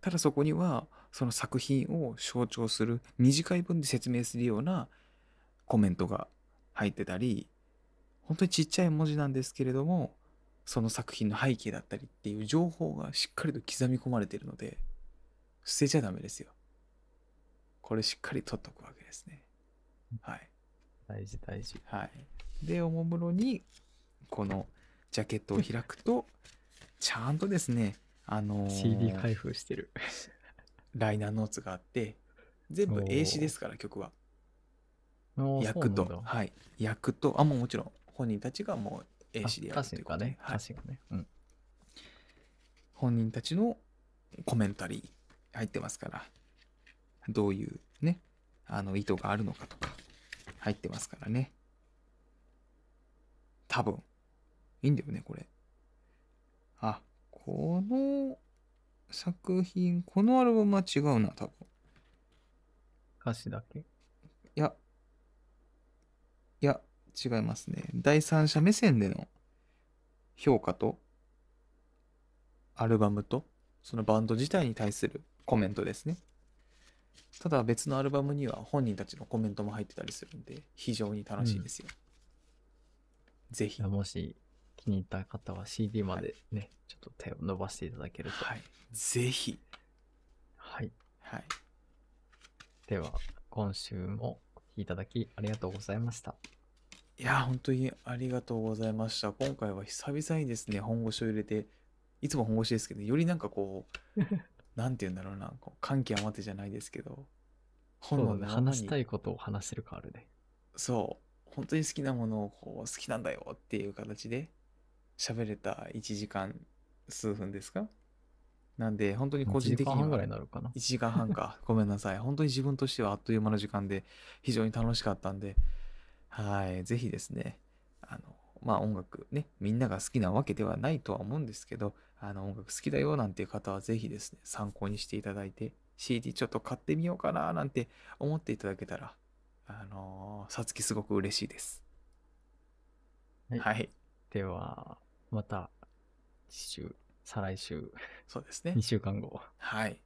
ただそこには、その作品を象徴する短い文で説明するようなコメントが入ってたり、本当にちっちゃい文字なんですけれども、その作品の背景だったりっていう情報がしっかりと刻み込まれているので、捨てちゃダメですよ。これしっかり取っとくわけですね。はい。大事大事。はい。で、おもむろに、このジャケットを開くと、ちゃんとですね、あのー CD 開封してる。ライナーノーツがあって、全部英詞ですから、曲は。役とはい。役と、あ、もうもちろん、本人たちがもう英詞でやるあということで歌詞がね。はい歌詞がね。うん。本人たちのコメンタリー入ってますから、どういうね、あの意図があるのかとか入ってますからね。多分。いいんだよね、これ。あ、この作品、このアルバムは違うな、多分。歌詞だけいや、いや、違いますね。第三者目線での評価と、アルバムと、そのバンド自体に対するコメントですね。ただ別のアルバムには本人たちのコメントも入ってたりするんで、非常に楽しいですよ。ぜひ。もし気に入った方は CD までね、ちょっと手を伸ばしていただけると。はい。ぜひ。はい。はい。では、今週もお聞きいただきありがとうございました。いや、本当にありがとうございました。今回は久々にですね、本腰を入れて、いつも本腰ですけど、よりなんかこう、なんて言うんだろうな、こう感極まってじゃないですけど、そうだね。生話したにいことを話せるかあるね。そう、本当に好きなものをこう好きなんだよっていう形で喋れた1時間数分ですか？なんで、本当に個人的1時には間半ぐらいになるかな1。時間半か。ごめんなさい。本当に自分としてはあっという間の時間で非常に楽しかったんで、はい。ぜひですね、あの、まあ音楽ね、みんなが好きなわけではないとは思うんですけど、あの音楽好きだよなんていう方はぜひですね、参考にしていただいて、CD ちょっと買ってみようかななんて思っていただけたら、あのーさつきすごく嬉しいです。はいはい。では、また、次週、再来週、そうですね2。週間後。はい。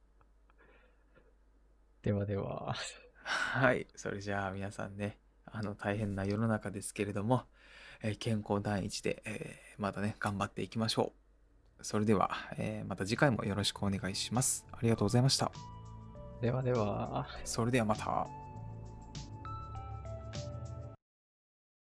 ではでは、はい。それじゃあ皆さんね、あの大変な世の中ですけれども、えー健康第一で、えーまたね、頑張っていきましょう。それでは、えーまた次回もよろしくお願いします。ありがとうございました。ではでは。それではまた。